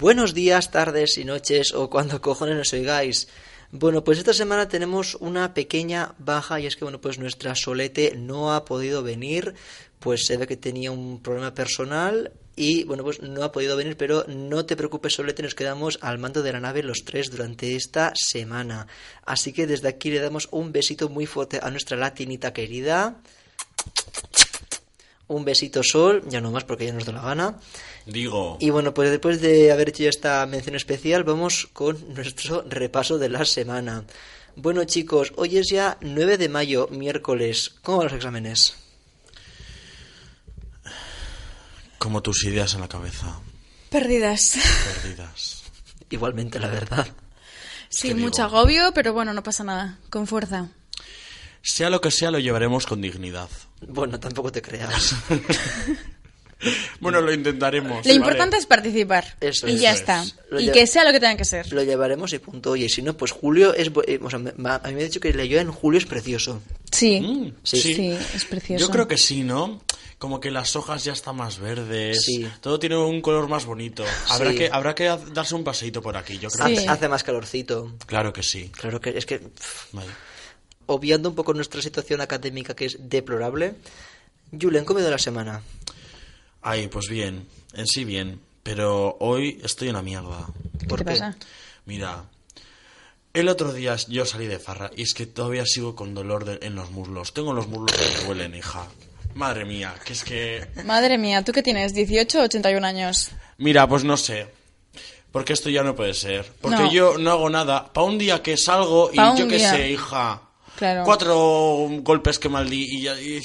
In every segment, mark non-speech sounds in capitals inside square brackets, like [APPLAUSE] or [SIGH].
Buenos días, tardes y noches o cuando [LAUGHS] cojones nos oigáis. Bueno, pues esta semana tenemos una pequeña baja y es que bueno, pues nuestra Solete no ha podido venir, pues se ve que tenía un problema personal y bueno, pues no ha podido venir, pero no te preocupes, Solete, nos quedamos al mando de la nave los tres durante esta semana. Así que desde aquí le damos un besito muy fuerte a nuestra latinita querida. Un besito Sol, ya no más porque ya nos da la gana. Digo, Y bueno, pues después de haber hecho ya esta mención especial, vamos con nuestro repaso de la semana. Bueno chicos, hoy es ya 9 de mayo, miércoles. ¿Cómo van los exámenes? como tus ideas en la cabeza, Perdidas. perdidas. [LAUGHS] Igualmente, la verdad. Sí, digo. mucho agobio, pero bueno, no pasa nada. Con fuerza. Sea lo que sea, lo llevaremos con dignidad. Bueno, tampoco te creas. [LAUGHS] Bueno, lo intentaremos. Lo importante es participar. Eso y es. ya Eso está. es. Y que sea lo que tenga que ser. Lo llevaremos y punto. Oye, y si no, pues Julio es... eh, o sea, me- me- a mí me ha dicho que leyó en Julio es precioso. Sí. Mm, Sí. Sí, es precioso. Yo creo que sí, ¿no? Como que las hojas ya están más verdes. Sí. Todo tiene un color más bonito. Habrá, Sí. que, habrá que darse un paseíto por aquí, yo creo Sí. que sí. Hace más calorcito. Claro que sí. Claro que es que... Vale. Obviando un poco nuestra situación académica que es deplorable, Julen, ¿cómo ha ido la semana? Ay, pues bien. En sí bien. Pero hoy estoy en la mierda. ¿Qué ¿Por te qué? pasa? Mira, el otro día yo salí de farra y es que todavía sigo con dolor de- en los muslos. Tengo los muslos que me duelen, hija. Madre mía, que es que... Madre mía, ¿tú qué tienes? ¿18 o 81 años? Mira, pues no sé. Porque esto ya no puede ser. Porque No. yo no hago nada. Pa' un día que salgo y Pa' yo qué día. sé, hija. Claro. Cuatro golpes que maldí y ya... y-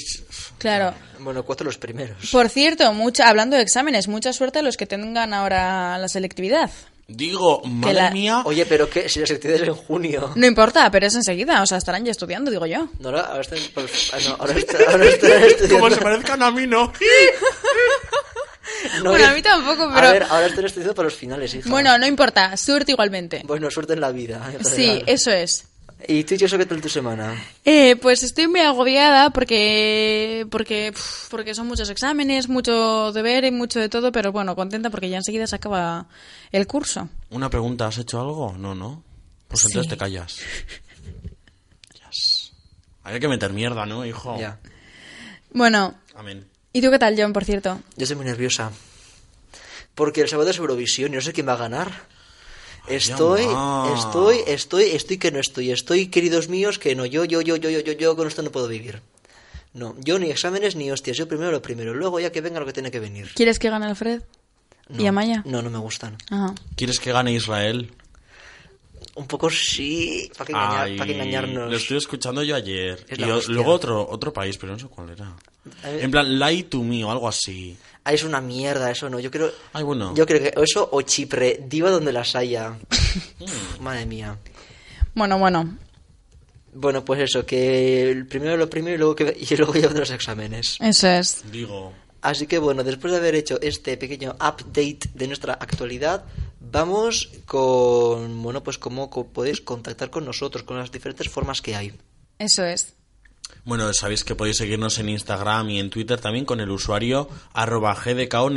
Claro. Bueno, cuatro los primeros. Por cierto, mucha, hablando de exámenes, mucha suerte a los que tengan ahora la selectividad. Digo, madre la- mía... Oye, pero que si las actividades es en junio. No importa, pero es enseguida, o sea, estarán ya estudiando, digo yo. No, ahora, ahora están, por- ah, no, ahora está- ahora están [LAUGHS] estudiando. Como se parezcan a mí, ¿no? [LAUGHS] No, Bueno, es- a mí tampoco, A pero- ver, ahora están estudiando para los finales, hija. Bueno, no importa, suerte igualmente. Bueno, suerte en la vida. en Sí, eso es. ¿Y tú, Choso, qué tal tu semana? Eh, pues estoy muy agobiada porque porque pf, porque son muchos exámenes, mucho deber y mucho de todo, pero bueno, contenta porque ya enseguida se acaba el curso. Una pregunta, ¿has hecho algo? No, ¿no? Pues Sí. entonces te callas. Yes. Hay que meter mierda, ¿no, hijo? Ya. Bueno, Amén. ¿y tú qué tal, John, por cierto? Yo estoy muy nerviosa. Porque el sábado es Eurovisión y no sé quién va a ganar. Estoy, estoy, estoy, estoy que no estoy. Estoy, queridos míos, que no. Yo, yo, yo, yo, yo, yo, yo con esto no puedo vivir. No, yo ni exámenes ni hostias. Yo primero lo primero. Luego ya que venga lo que tiene que venir. ¿Quieres que gane Alfred? ¿Y Amaya? No, no me gustan. Ajá. ¿Quieres que gane Israel? Un poco sí, para que, engañar, engañarnos. Lo estoy escuchando yo ayer. Es Y luego otro, otro país, pero no sé cuál era. En plan, Lie to Me o algo así. Ah, es una mierda, eso no. Yo creo, Ay, bueno. yo creo que eso o Chipre, diva donde las haya. [LAUGHS] Madre mía. Bueno, bueno. Bueno, pues eso, que el primero lo primero y luego, que, y luego ya los exámenes. Eso es. Digo, Así que bueno, después de haber hecho este pequeño update de nuestra actualidad, vamos con, bueno, pues cómo podéis contactar con nosotros, con las diferentes formas que hay. Eso es. Bueno, sabéis que podéis seguirnos en Instagram y en Twitter también con el usuario arroba gdko.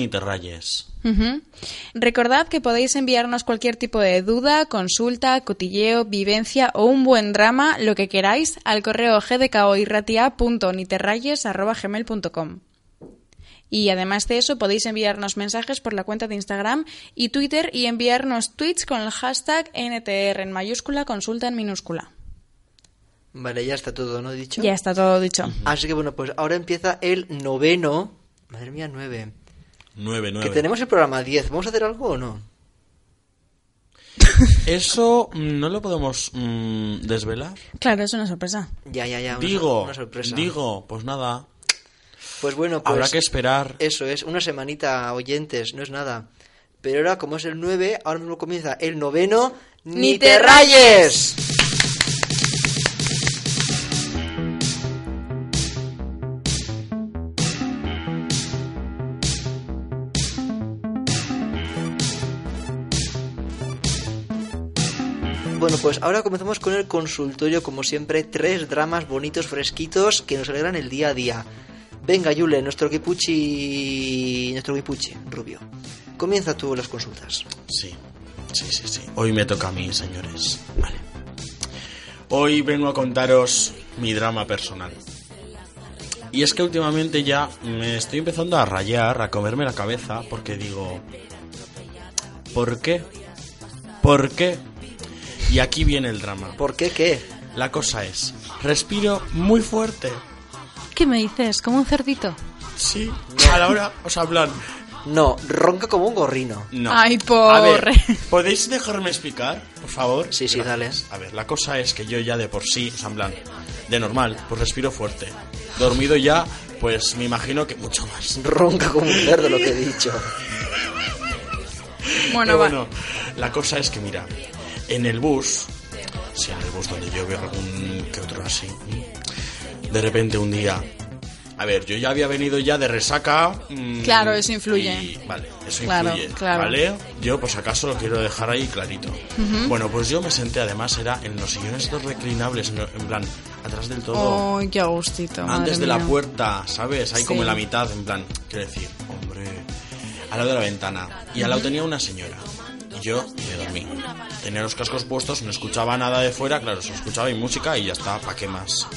Recordad que podéis enviarnos cualquier tipo de duda, consulta, cotilleo, vivencia o un buen drama, lo que queráis, al correo gdkoirratia.niterrayes.gmail.com Y además de eso, podéis enviarnos mensajes por la cuenta de Instagram y Twitter y enviarnos tweets con el hashtag NTR en mayúscula, consulta en minúscula. Vale, ya está todo, ¿no? Dicho. Ya está todo dicho. Así que bueno, pues ahora empieza el noveno. Madre mía, nueve. 9, Que 9. tenemos el programa 10. ¿Vamos a hacer algo o no? [LAUGHS] Eso mm, no lo podemos mm, desvelar. Claro, es una sorpresa. Ya, ya, ya. una Digo, una sorpresa. digo, pues nada. Pues bueno, pues Habrá que esperar. Eso es, una semanita, oyentes, no es nada. Pero ahora, como es el 9, ahora mismo comienza el noveno. ¡Ni te rayes! Bueno, pues ahora comenzamos con el consultorio, como siempre, tres dramas bonitos, fresquitos, que nos alegran el día a día. Venga, Yule, nuestro kipuchi... Nuestro kipuchi, rubio. Comienza tú las consultas. Sí, sí, sí, sí. Hoy me toca a mí, señores. Vale. Hoy vengo a contaros mi drama personal. Y es que últimamente ya me estoy empezando a rayar, a comerme la cabeza, porque digo... ¿Por qué? ¿Por qué? Y aquí viene el drama. ¿Por qué qué? La cosa es, respiro muy fuerte. ¿Qué me dices? ¿Como un cerdito? Sí, a la hora, o sea, en plan, No, ronca como un gorrino. no. Ay, A ver, porre. ¿podéis dejarme explicar, por favor? Sí, sí, Gracias. A ver, la cosa es que yo ya de por sí, o sea, en plan, de normal, pues respiro fuerte. Dormido ya, pues me imagino que mucho más. Ronca como un cerdo, lo que he dicho. Bueno, Pero va. bueno, la cosa es que mira, en el bus, si en el bus donde yo veo algún que otro así, de repente un día, a ver, yo ya había venido ya de resaca. mm, Claro, eso influye. y- vale, eso Claro, influye. claro. Vale, yo pues acaso lo quiero dejar ahí clarito. Bueno, pues yo me senté, además era en los sillones estos reclinables, en, en plan, atrás del todo. Ay, qué gustito. Antes de la puerta, ¿sabes? Ahí Sí. como en la mitad, en plan, quiero decir, hombre, al lado de la ventana. Y al lado tenía una señora. Y yo me dormí. Tenía los cascos puestos, no escuchaba nada de fuera, claro, solo escuchaba mi música y ya está, ¿para qué más?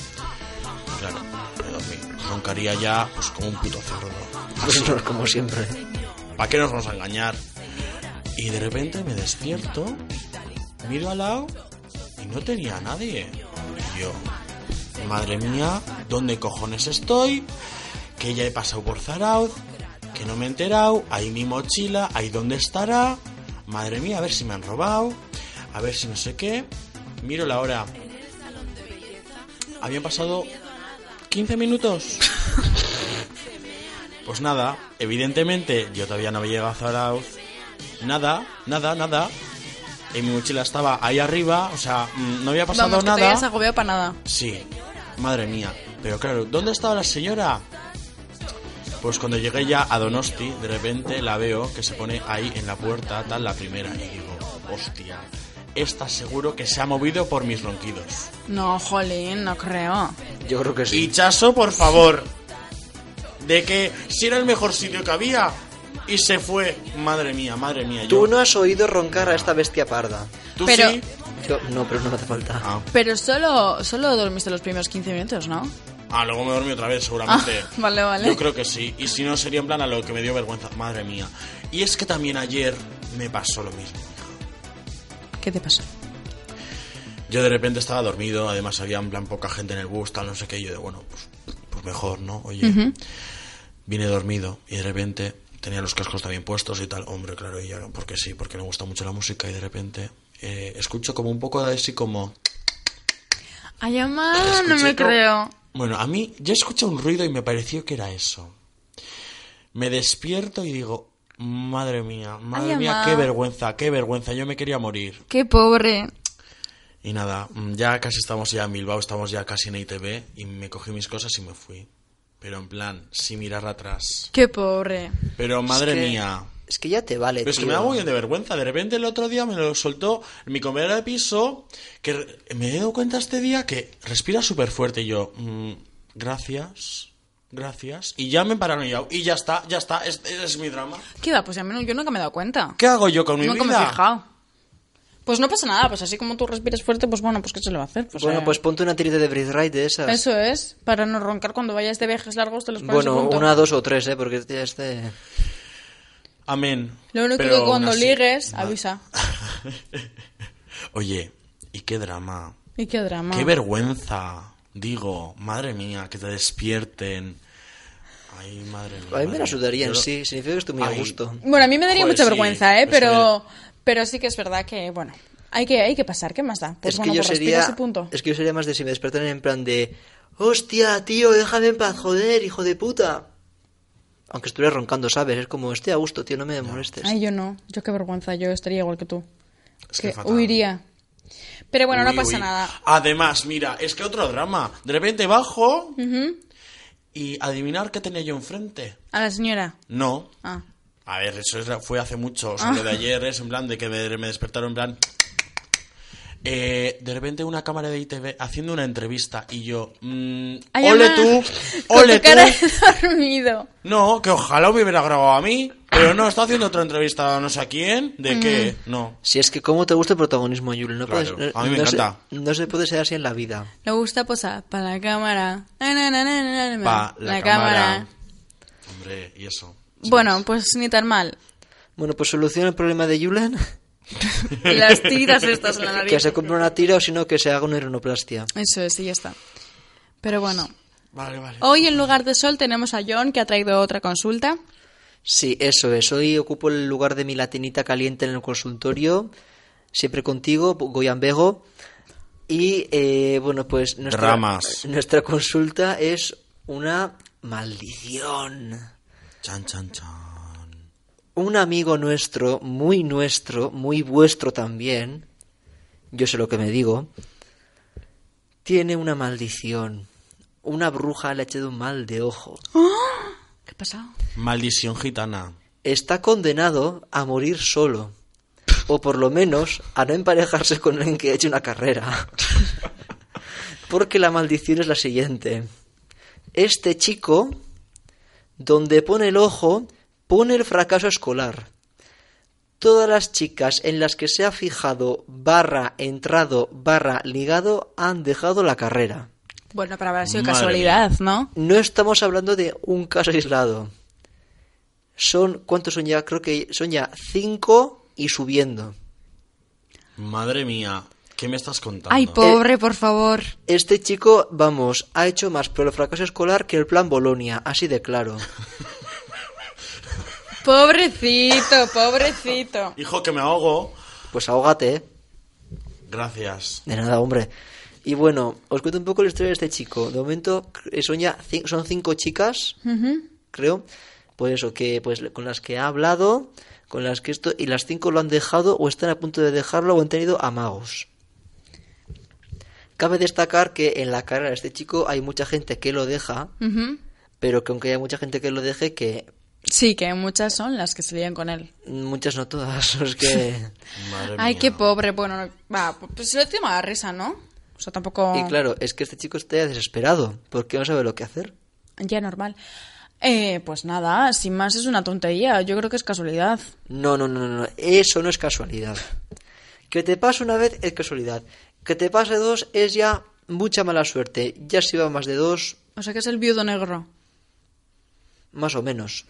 Claro, me dormí. Roncaría ya, pues como un puto cerdo. No, como siempre. ¿Para qué nos vamos a engañar? Y de repente me despierto, miro al lado y no tenía a nadie. Y yo, madre mía, ¿dónde cojones estoy? Que ya he pasado por Zarauz, que no me he enterado, ahí mi mochila, ahí dónde estará. Madre mía, a ver si me han robado, a ver si no sé qué. Miro la hora. Habían pasado 15 minutos. [LAUGHS] Pues nada, evidentemente yo todavía no había llegado a Zarauz. Nada, nada, nada. Y mi mochila estaba ahí arriba, o sea, mm, no había pasado Vamos, que te nada. hayas agobiado para nada. Sí, madre mía. Pero claro, ¿dónde estaba la señora? Pues cuando llegué ya a Donosti, de repente la veo que se pone ahí en la puerta, tal, la primera. Y digo, hostia, esta seguro que se ha movido por mis ronquidos. No, jolín, no creo. Yo creo que sí. Y Chaso, por favor, de que si era el mejor sitio que había y se fue. Madre mía, madre mía. Tú yo- no has oído roncar a esta bestia parda. ¿Tú Pero- sí? Yo, no, pero no me hace falta. Ah. Pero solo, solo dormiste los primeros 15 minutos, ¿no? Ah, luego me dormí otra vez, seguramente. Ah, vale, vale. Yo creo que sí. Y si no, sería en plan a lo que me dio vergüenza. Madre mía. Y es que también ayer me pasó lo mismo. ¿Qué te pasó? Yo de repente estaba dormido, además había en plan poca gente en el bus, tal, no sé qué. Y yo de, bueno, pues, pues mejor, ¿no? Oye, vine dormido y de repente tenía los cascos también puestos y tal. Hombre, claro, y ya, porque sí, porque me gusta mucho la música y de repente eh, escucho como un poco de así como... Ay, mamá, no me co- creo. Bueno, a mí yo escuché un ruido y me pareció que era eso. Me despierto y digo, madre mía, madre Ay, mía, qué vergüenza, qué vergüenza, yo me quería morir. Qué pobre. Y nada, mm, ya casi estamos ya en Bilbao, estamos ya casi en ITV y me cogí mis cosas y me fui. Pero en plan, sin mirar atrás. Qué pobre. Pero madre Es que- mía. Es que ya te vale, Pero es que tío. me da muy de vergüenza. De repente el otro día me lo soltó mi compañera de piso, que me he dado cuenta este día que respira súper fuerte. Y yo, mm, gracias, gracias. Y ya me pararon y ya, y ya está, ya está, es, es mi drama. ¿Qué va? Pues a mí no- yo nunca me he dado cuenta. ¿Qué hago yo con mi nunca me vida? he fijado. Pues no pasa nada, pues así como tú respires fuerte, pues bueno, pues ¿qué se le va a hacer? Pues, Bueno, eh, pues ponte una tirita de Breathe Right de esas. Eso es, para no roncar cuando vayas de viajes largos te los pones Bueno, una, dos o tres, ¿eh? Porque ya este... Amén. Lo único Pero que cuando así- ligues, avisa. [LAUGHS] Oye, y qué drama. Y qué drama. Qué vergüenza. Digo, madre mía, que te despierten. Ay, madre mía. A mí me la sudaría en sí, significa que estoy muy a gusto. Bueno, a mí me daría Joder, mucha sí, vergüenza, ¿eh? pues Pero, pero sí que es verdad que, bueno, hay que, hay que pasar, ¿qué más da? Pues es bueno, que yo pues sería... punto. Es que yo sería más de si me despertaran en plan de... Hostia, tío, déjame en paz, joder, hijo de puta. Aunque estuviera roncando, ¿sabes? Es como, estoy a gusto, tío, no me molestes. Ay, yo no. Yo qué vergüenza. Yo estaría igual que tú. Es que huiría. Pero bueno, no pasa uy. nada. Además, mira, es que otro drama. De repente bajo y adivinar qué tenía yo enfrente. A la señora. No. Ah. A ver, eso es- fue hace mucho. O sea, lo de ayer es en plan de que me, me despertaron en plan. Eh, de repente una cámara de ITV haciendo una entrevista y yo. mm, Ay, ¡Ole tú! ¡Ole tu cara tú! de [LAUGHS] dormido. No, que ojalá me hubiera grabado a mí. Pero no, está haciendo otra entrevista a no sé a quién. ¿De qué? No. Si es que cómo te gusta el protagonismo, Julen. No Claro, puedes- no- a mí me no se- encanta. no se puede ser así en la vida. Le gusta posar para la cámara. Na, Pa, la, cámara. Hombre, y eso. Bueno, pues ni tan mal. Bueno, pues soluciona el problema de Julen. [LAUGHS] Y [LAUGHS] las tiras estas en la nariz. que se compre una tira o si no que se haga una rinoplastia. Eso es, y ya está. Pero bueno, Vale, vale. hoy en lugar de Sol tenemos a John que ha traído otra consulta. Sí, eso es. Hoy ocupo el lugar de mi latinita caliente en el consultorio. Siempre contigo, Goyan Bego. Y eh, bueno, pues nuestra, Dramas. nuestra consulta es una maldición. Chan, chan, chan. Un amigo nuestro, muy nuestro, muy vuestro también, yo sé lo que me digo, tiene una maldición. Una bruja le ha echado un mal de ojo. ¿Qué ha pasado? Maldición gitana. Está condenado a morir solo. O por lo menos a no emparejarse con alguien que ha hecho una carrera. Porque la maldición es la siguiente. Este chico, donde pone el ojo, pone el fracaso escolar. Todas las chicas en las que se ha fijado barra entrado barra ligado han dejado la carrera. Bueno, pero habrá sido Madre casualidad, ¿no? No estamos hablando de un caso aislado. Son, ¿cuántos son ya? Creo que son ya cinco y subiendo. Madre mía, ¿qué me estás contando? Ay, pobre, por favor. Este chico, vamos, ha hecho más por el fracaso escolar que el plan Bolonia, así de claro. [LAUGHS] Pobrecito, pobrecito. Hijo, que me ahogo. Pues ahógate, ¿eh? Gracias. De nada, hombre. Y bueno, os cuento un poco la historia de este chico. De momento eh, son ya son cinco chicas, creo. Pues eso, que pues con las que ha hablado, con las que esto, y las cinco lo han dejado o están a punto de dejarlo o han tenido amagos. Cabe destacar que en la carrera de este chico hay mucha gente que lo deja, pero que aunque haya mucha gente que lo deje, que Sí, que muchas son las que se lían con él. muchas no todas, [LAUGHS] es que... Madre Ay, mía. qué pobre. Bueno, va, pues se lo tema la risa, ¿no? O sea, tampoco... Y claro, es que este chico está desesperado, porque no sabe lo que hacer. Ya normal. Eh, pues nada, sin más es una tontería. Yo creo que es casualidad. No, no, no, no, eso no es casualidad. Que te pase una vez es casualidad. Que te pase dos es ya mucha mala suerte. Ya si va más de dos, O sea que es el viudo negro. Más o menos.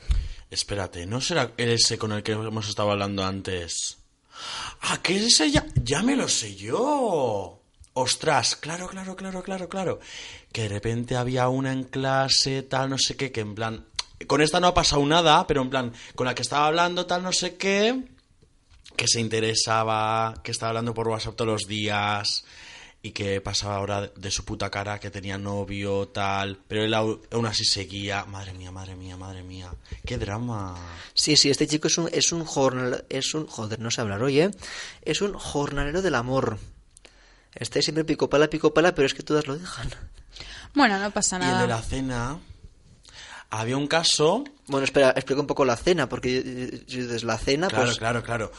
Espérate, ¿no será ese con el que hemos estado hablando antes? Ah, que ese ya, ya me lo sé yo. Ostras, claro, claro, claro, claro, claro. Que de repente había una en clase, tal, no sé qué, que en plan... Con esta no ha pasado nada, pero en plan, con la que estaba hablando, tal, no sé qué, que se interesaba, que estaba hablando por WhatsApp todos los días y que pasaba ahora de su puta cara que tenía novio, tal, pero él aún así seguía. Madre mía, madre mía, madre mía. Qué drama. Sí, sí, este chico es un, es un jornal, es un, joder, no sé hablar hoy, ¿eh? Es un jornalero del amor. Está siempre pico pala, pico pala, pero es que todas lo dejan. Bueno, no pasa Y el nada. de la cena, había un caso. Bueno, espera, explica un poco la cena, porque si dices la cena, Claro, pues... claro, claro.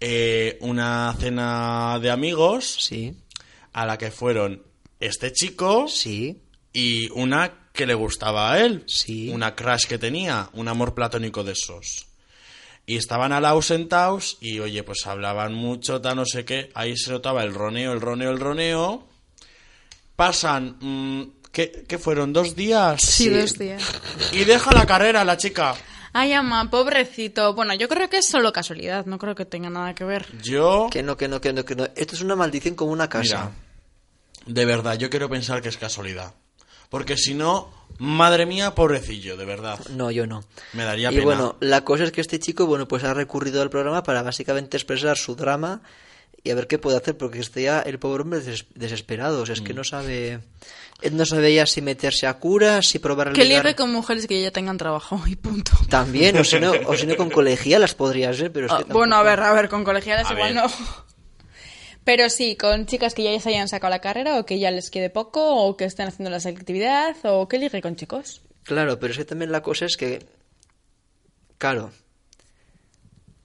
Eh, una cena de amigos Sí, a la que fueron este chico sí, y una que le gustaba a él. Sí. Una crush que tenía, un amor platónico de esos. Y estaban al lado sentados y, oye, pues hablaban mucho, tal, no sé qué. Ahí se notaba el roneo, el roneo, el roneo. Pasan, mm, ¿qué, qué fueron? ¿Dos días? Sí, sí. dos días. Y deja la carrera la chica. Ay, ama, pobrecito. Bueno, yo creo que es solo casualidad. No creo que tenga nada que ver. Yo, que no, que no, que no, que no. Esto es una maldición como una casa. mira, de verdad, yo quiero pensar que es casualidad. Porque si no, madre mía, pobrecillo, de verdad. No, yo no. Me daría y pena. bueno, la cosa es que este chico, bueno, pues ha recurrido al programa para básicamente expresar su drama y a ver qué puede hacer, porque está ya el pobre hombre des- desesperado. O sea, es que no sabe. Él no sabe ya si meterse a cura, si probar Que ligar. ligue con mujeres que ya tengan trabajo y punto. También, o si no, o si no con colegialas podría ser, pero es Ah, que bueno, a ver, a ver, con colegiales A igual ver. no. Pero sí, con chicas que ya se hayan sacado la carrera o que ya les quede poco o que estén haciendo la selectividad o que ligue con chicos. Claro, pero es que también la cosa es que. Claro.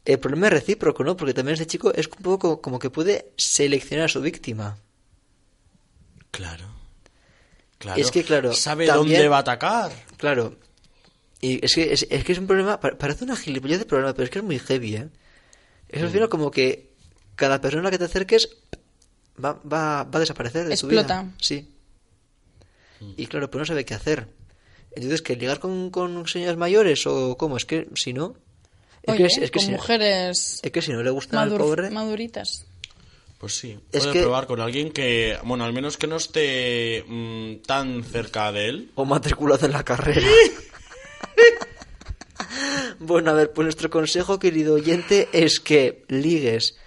El problema es recíproco, ¿no? Porque también este chico es un poco como, que puede seleccionar a su víctima. Claro. Claro. Es que, claro, Sabe también- dónde va a atacar. Claro. Y es que es, es que es un problema. pa- Parece una gilipollez de problema, pero es que es muy heavy, ¿eh? Es al final como que cada persona a la que te acerques va, va, va a desaparecer de tu Explota. vida. Sí. Y claro, pues no sabe qué hacer. Entonces, ¿que ligar con, con señoras mayores o cómo? Es que si no. Es Oye, que, es, que con si, mujeres es que si no le gusta al madur- pobre. maduritas. Pues sí. Es puede que- probar con alguien que, bueno, al menos que no esté mm, tan cerca de él. o matriculado en la carrera. [LAUGHS] bueno, a ver, pues nuestro consejo, querido oyente, es que ligues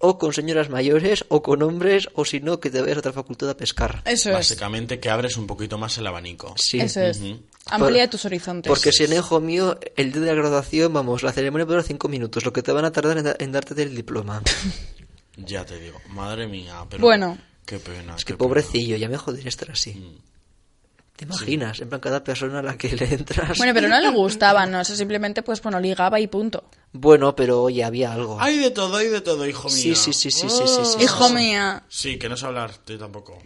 o con señoras mayores o con hombres o si no, que te vayas a otra facultad a pescar. Eso es. Básicamente que abres un poquito más el abanico. Sí. Eso es. Amplía Por- tus horizontes. Porque si en hijo mío, el día de la graduación, vamos, la ceremonia dura cinco minutos, lo que te van a tardar en, da- en darte el diploma. [LAUGHS] Ya te digo, madre mía. Pero Bueno. Qué pena. Es que qué pena. pobrecillo, ya me jodería estar así. Mm. ¿Te imaginas? En plan, cada persona a la que le entras. Bueno, pero no le [LAUGHS] gustaba, no, eso simplemente pues bueno, ligaba y punto. Bueno, pero oye, había algo. Hay de todo, hay de todo, hijo mío. Sí, sí, sí, sí, sí, sí, sí, Hijo sí. mía. Sí, que no sé hablar, tú tampoco.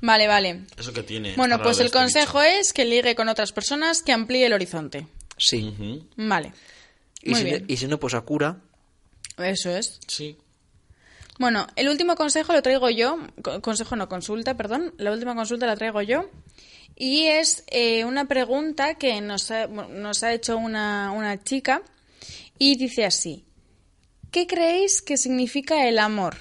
Vale, vale. Eso que tiene. Bueno, pues el este consejo es que ligue con otras personas, que amplíe el horizonte. Sí. Vale. Y Muy si, bien. no, y si no, pues a cura. Eso es. Sí. Bueno, el último consejo lo traigo yo, co- consejo no, consulta, perdón, la última consulta la traigo yo, y es eh, una pregunta que nos ha, nos ha hecho una, una chica y dice así, ¿qué creéis que significa el amor?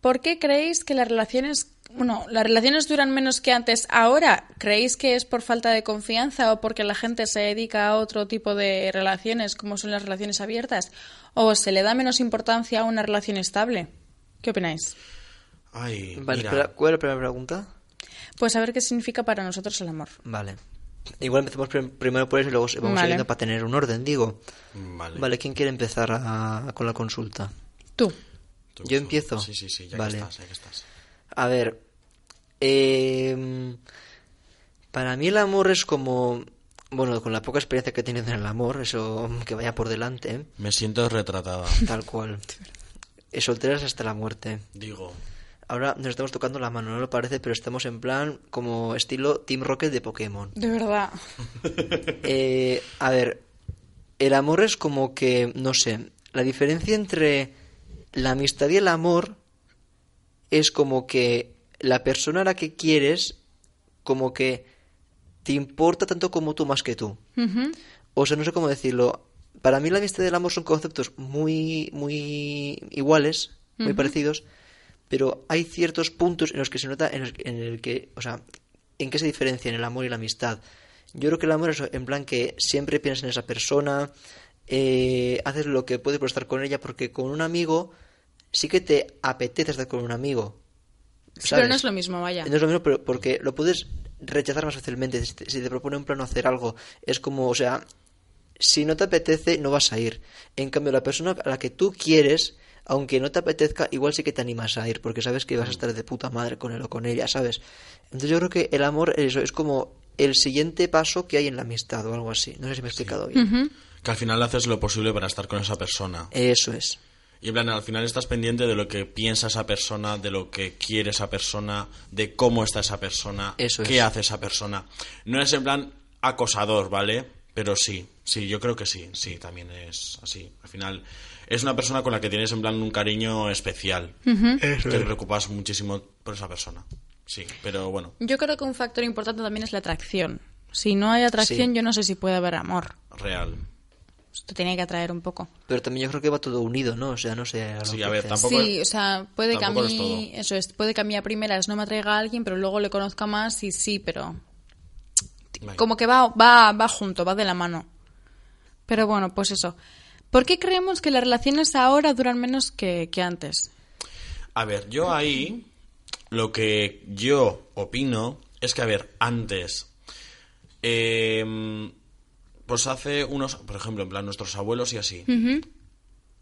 ¿Por qué creéis que las relaciones, bueno, las relaciones duran menos que antes ahora? ¿Creéis que es por falta de confianza o porque la gente se dedica a otro tipo de relaciones como son las relaciones abiertas? ¿O se le da menos importancia a una relación estable? ¿Qué opináis? Ay, Vale, mira. ¿cuál es la primera pregunta? Pues a ver qué significa para nosotros el amor. Vale. Igual empecemos prim- primero por eso y luego vamos Vale. siguiendo para tener un orden, digo. Vale. Vale, ¿quién quiere empezar a- con la consulta? Tú. Tú, ¿Yo tú. empiezo? Sí, sí, sí, ya Vale. que estás, ya que estás. A ver. eh, para mí el amor es como... Bueno, con la poca experiencia que he tenido en el amor, eso que vaya por delante, ¿eh? Me siento retratada. tal cual. [LAUGHS] Solteras hasta la muerte. Digo, Ahora nos estamos tocando la mano, no lo parece, pero estamos en plan como estilo Team Rocket de Pokémon. De verdad. [LAUGHS] Eh, a ver, el amor es como que, no sé, la diferencia entre la amistad y el amor es como que la persona a la que quieres, como que te importa tanto como tú más que tú. O sea, no sé cómo decirlo. Para mí la amistad y el amor son conceptos muy, muy iguales, muy parecidos, pero hay ciertos puntos en los que se nota en, los- en el que, o sea, en qué se diferencian el amor y la amistad. Yo creo que el amor es en plan que siempre piensas en esa persona, eh, haces lo que puedes por estar con ella, porque con un amigo sí que te apetece estar con un amigo. Sí, pero no es lo mismo, vaya. No es lo mismo, pero porque lo puedes rechazar más fácilmente. Si te, si te propone un plano hacer algo, es como, o sea, si no te apetece, no vas a ir. En cambio, la persona a la que tú quieres, aunque no te apetezca, igual sí que te animas a ir, porque sabes que vas a estar de puta madre con él o con ella, ¿sabes? Entonces yo creo que el amor es eso, es como el siguiente paso que hay en la amistad o algo así. No sé si me he explicado bien. Ujú. que al final haces lo posible para estar con esa persona. Eso es. Y en plan, al final estás pendiente de lo que piensa esa persona, de lo que quiere esa persona, de cómo está esa persona, Eso qué es. hace esa persona. No es en plan acosador, ¿vale? Pero sí, sí, yo creo que sí, sí, también es así. Al final es una persona con la que tienes en plan un cariño especial. Te es. preocupas muchísimo por esa persona. Sí, pero bueno, Yo creo que un factor importante también es la atracción. Si no hay atracción, Sí. yo no sé si puede haber amor. real. Esto tiene que atraer un poco. Pero también yo creo que va todo unido, ¿no? O sea, no sé. a Sí, a ver, tampoco- sí, o sea, puede que a es eso es, puede que a mí a primeras no me atraiga a alguien, pero luego le conozca más y sí, pero como que va, va, va junto, va de la mano. Pero bueno, pues eso. ¿Por qué creemos que las relaciones ahora duran menos que, que antes? A ver, yo ahí lo que yo opino es que, a ver, antes, eh, pues hace unos, por ejemplo, en plan nuestros abuelos y así.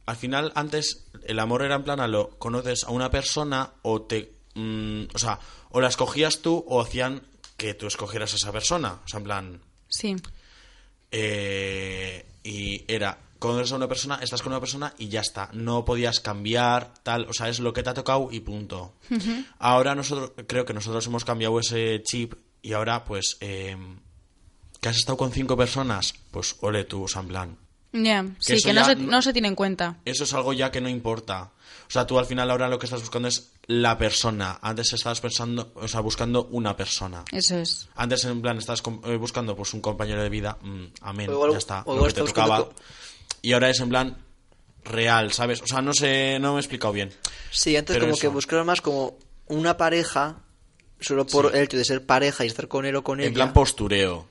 Al final, antes, el amor era en plan a lo, conoces a una persona o te, mm, o sea, o la escogías tú o hacían que tú escogieras a esa persona. O sea, en plan, Sí. eh, y era conoces a una persona, estás con una persona y ya está. No podías cambiar, tal, o sea, es lo que te ha tocado y punto. Ahora nosotros, creo que nosotros hemos cambiado ese chip y ahora, pues, eh, que has estado con cinco personas, pues, ole tú, o sea, en plan. Sí, eso que no ya se, no- se tiene en cuenta. Eso es algo ya que no importa. O sea, tú al final ahora lo que estás buscando es la persona. Antes estabas pensando, o sea, buscando una persona. Eso es. Antes en plan estás com- eh, buscando pues un compañero de vida, mm, amén, O igual- ya está, o lo igual que te tocaba. Y ahora es en plan real, ¿sabes? O sea, no sé, no me he explicado bien. Sí, antes Pero como que buscaron más como una pareja, solo por Sí. el hecho de ser pareja y estar con él o con ella. En plan postureo.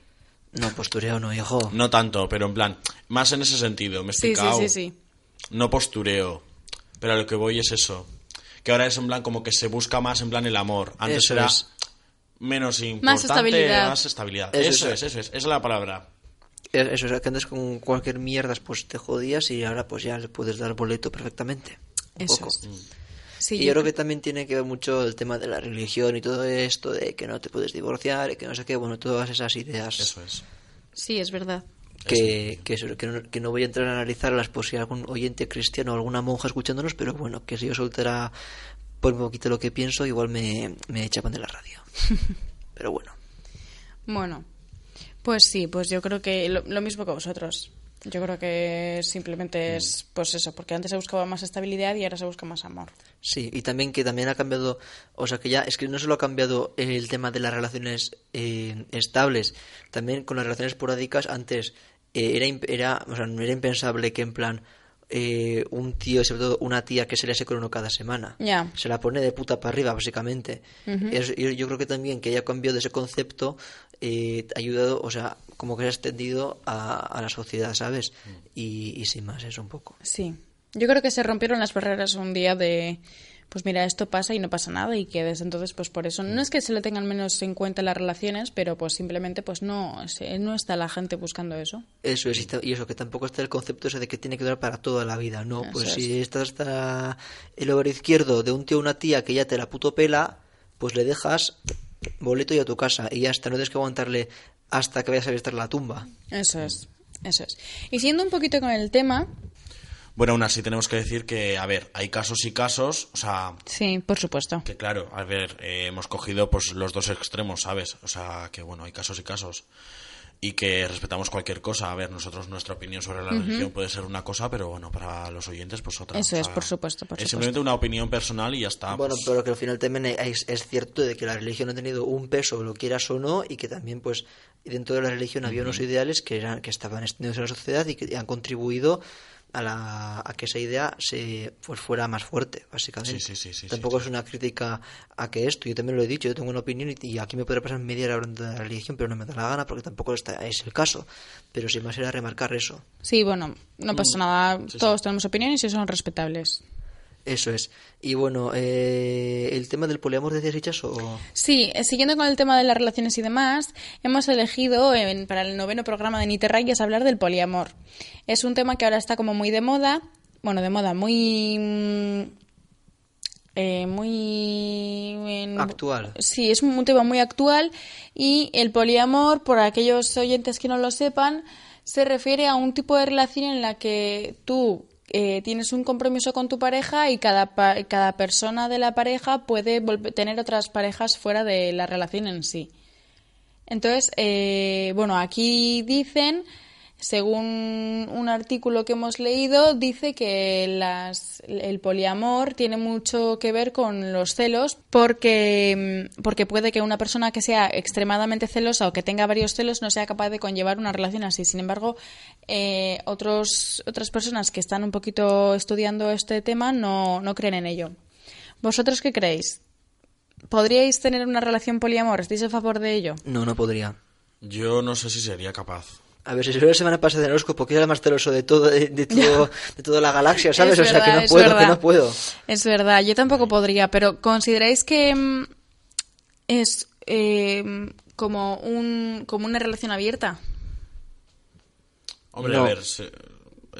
No, postureo no, hijo. No tanto, pero en plan, más en ese sentido, me he Sí, sí, explicado. sí, sí. No postureo. Pero a lo que voy es eso. Que ahora es en plan como que se busca más en plan el amor. Antes Eso era es. menos importante, estabilidad. más estabilidad. Eso Eso, es. es, eso es, esa es la palabra. Es- Eso es, que antes con cualquier mierda pues te jodías y ahora pues ya le puedes dar boleto perfectamente. Un Eso poco. es. Sí, y yo creo que también tiene que ver mucho el tema de la religión y todo esto, de que no te puedes divorciar y que no sé qué, bueno, todas esas ideas Eso es. Sí, es verdad. que, que, eso, que, no, que no voy a entrar a analizarlas por si hay algún oyente cristiano o alguna monja escuchándonos, pero bueno, que si yo soltara por un poquito lo que pienso, igual me, me echaban de la radio. [LAUGHS] pero bueno. Bueno, pues sí, pues yo creo que lo, lo mismo que vosotros. Yo creo que simplemente es pues eso, porque antes se buscaba más estabilidad y ahora se busca más amor. Sí, y también que también ha cambiado, o sea que ya es que no solo ha cambiado el tema de las relaciones eh, estables, también con las relaciones esporádicas antes eh, era, era, o sea, no era impensable que en plan eh, un tío y sobre todo una tía que se le con uno cada semana. Ya. Se la pone de puta para arriba, básicamente. Es- yo, yo creo que también que haya cambiado ese concepto eh, ha ayudado, o sea, como que se ha extendido a, a la sociedad, ¿sabes? Y, y sin más, eso un poco. Sí. Yo creo que se rompieron las barreras un día de pues mira, esto pasa y no pasa nada y que desde entonces pues por eso no es que se le tengan menos en cuenta las relaciones, pero pues simplemente pues no se- no está la gente buscando eso. Eso es, y eso, que tampoco está el concepto ese de que tiene que durar para toda la vida, ¿no? Eso pues es. si estás hasta el over izquierdo de un tío o una tía que ya te la puto pela, pues le dejas boleto y a tu casa, y ya está, no tienes que aguantarle hasta que vayas a visitar la tumba. Eso es. Eso es. Y siendo un poquito con el tema, Bueno, aún así tenemos que decir que, a ver, hay casos y casos, o sea, sí, por supuesto. que claro, a ver, eh, hemos cogido pues los dos extremos, ¿sabes? O sea, que bueno, hay casos y casos. Y que respetamos cualquier cosa. A ver, nosotros nuestra opinión sobre la religión puede ser una cosa, pero bueno, para los oyentes pues otra. Eso O es, por supuesto, por es supuesto. simplemente una opinión personal y ya está. bueno, pues. pero que al final también es, es cierto de que la religión ha tenido un peso, lo quieras o no, y que también, pues, dentro de la religión había unos ideales que eran que estaban extendidos en la sociedad y que han contribuido a, la, a que esa idea se pues fuera más fuerte, básicamente. Sí, sí, sí, sí, Tampoco sí, es una crítica a que esto, yo también lo he dicho, yo tengo una opinión y, y aquí me podré pasar media hora hablando de la religión, pero no me da la gana porque tampoco está, es el caso. Pero sin más era remarcar eso. Sí, bueno, no pasa nada. Todos tenemos opiniones y son respetables. Eso es. Y bueno, eh, el tema del poliamor decías, Hichas, o... Sí, eh, siguiendo con el tema de las relaciones y demás, hemos elegido en- para el noveno programa de Niterrayas hablar del poliamor. Es un tema que ahora está como muy de moda, bueno, de moda, muy... mm, eh, muy... en- Actual. Sí, es un tema muy actual y el poliamor, por aquellos oyentes que no lo sepan, se refiere a un tipo de relación en la que tú eh, tienes un compromiso con tu pareja y cada, pa- cada persona de la pareja puede tener otras parejas fuera de la relación en sí. Entonces, eh, bueno, aquí dicen, según un artículo que hemos leído, dice que las, el poliamor tiene mucho que ver con los celos, porque, mm, porque puede que una persona que sea extremadamente celosa o que tenga varios celos no sea capaz de conllevar una relación así. Sin embargo, eh, otros, otras personas que están un poquito estudiando este tema no, no creen en ello. ¿Vosotros qué creéis? ¿Podríais tener una relación poliamor? ¿Estáis a favor de ello? No, no podría. Yo no sé si sería capaz. A ver, si soy la semana pasada del horóscopo, que era el más celoso de todo, de, de todo, [LAUGHS] de toda la galaxia, ¿sabes? Es o sea, que verdad, no es puedo, que verdad. no puedo. Es verdad, yo tampoco podría, pero ¿consideráis que mm, es eh, como, un, como una relación abierta? Hombre, No. a ver, se-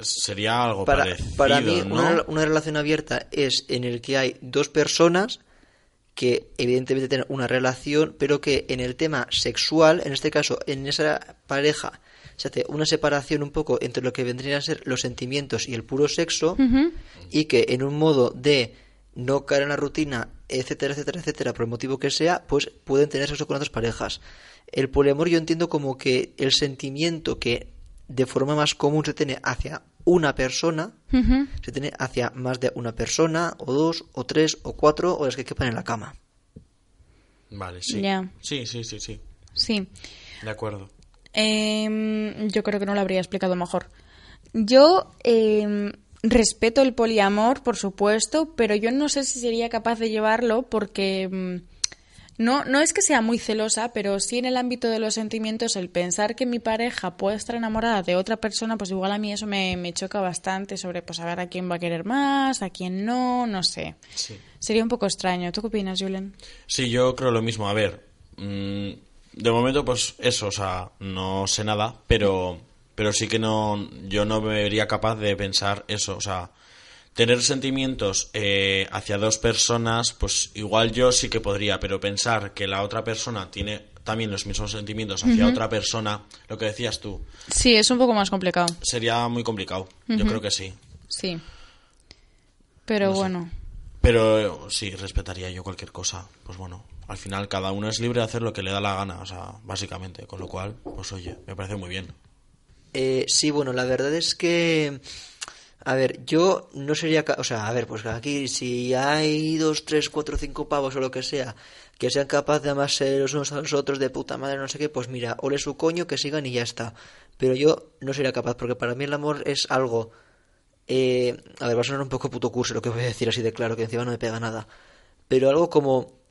sería algo Para, parecido, para mí, ¿no? una, una relación abierta es en el que hay dos personas que evidentemente tienen una relación, pero que en el tema sexual, en este caso, en esa pareja, se hace una separación un poco entre lo que vendrían a ser los sentimientos y el puro sexo, y que en un modo de no caer en la rutina, etcétera, etcétera, etcétera, por el motivo que sea, pues pueden tener sexo con otras parejas. El poliamor yo entiendo como que el sentimiento que de forma más común se tiene hacia una persona, se tiene hacia más de una persona, o dos, o tres, o cuatro, o las que quepan en la cama. Vale. Sí, sí, sí, sí. Sí. De acuerdo. Em, yo creo que no lo habría explicado mejor. Yo em, respeto el poliamor, por supuesto, pero yo no sé si sería capaz de llevarlo porque em, no, no es que sea muy celosa, pero sí en el ámbito de los sentimientos, el pensar que mi pareja puede estar enamorada de otra persona, pues igual a mí eso me, me choca bastante sobre pues a ver a quién va a querer más, a quién no, no sé. Sí. Sería un poco extraño. ¿Tú qué opinas, Julen? Sí, yo creo lo mismo. A ver, mm, de momento, pues eso, o sea, no sé nada, pero, pero sí que no, yo no me vería capaz de pensar eso, o sea, tener sentimientos eh, hacia dos personas, pues igual yo sí que podría, pero pensar que la otra persona tiene también los mismos sentimientos hacia otra persona, lo que decías tú, Sí, es un poco más complicado. sería muy complicado. Yo creo que sí. Sí. Pero No sé. bueno. Pero eh, sí, respetaría yo cualquier cosa. Pues bueno, al final cada uno es libre de hacer lo que le da la gana, o sea, básicamente. Con lo cual, pues oye, me parece muy bien. Eh, sí, bueno, la verdad es que... A ver, yo no sería... O sea, a ver, pues aquí si hay dos, tres, cuatro, cinco pavos o lo que sea, que sean capaces de amarse los unos a los otros de puta madre, no sé qué, pues mira, ole su coño, que sigan y ya está. Pero yo no sería capaz, porque para mí el amor es algo... eh, a ver, va a sonar un poco puto curso lo que voy a decir así de claro, que encima no me pega nada. Pero algo como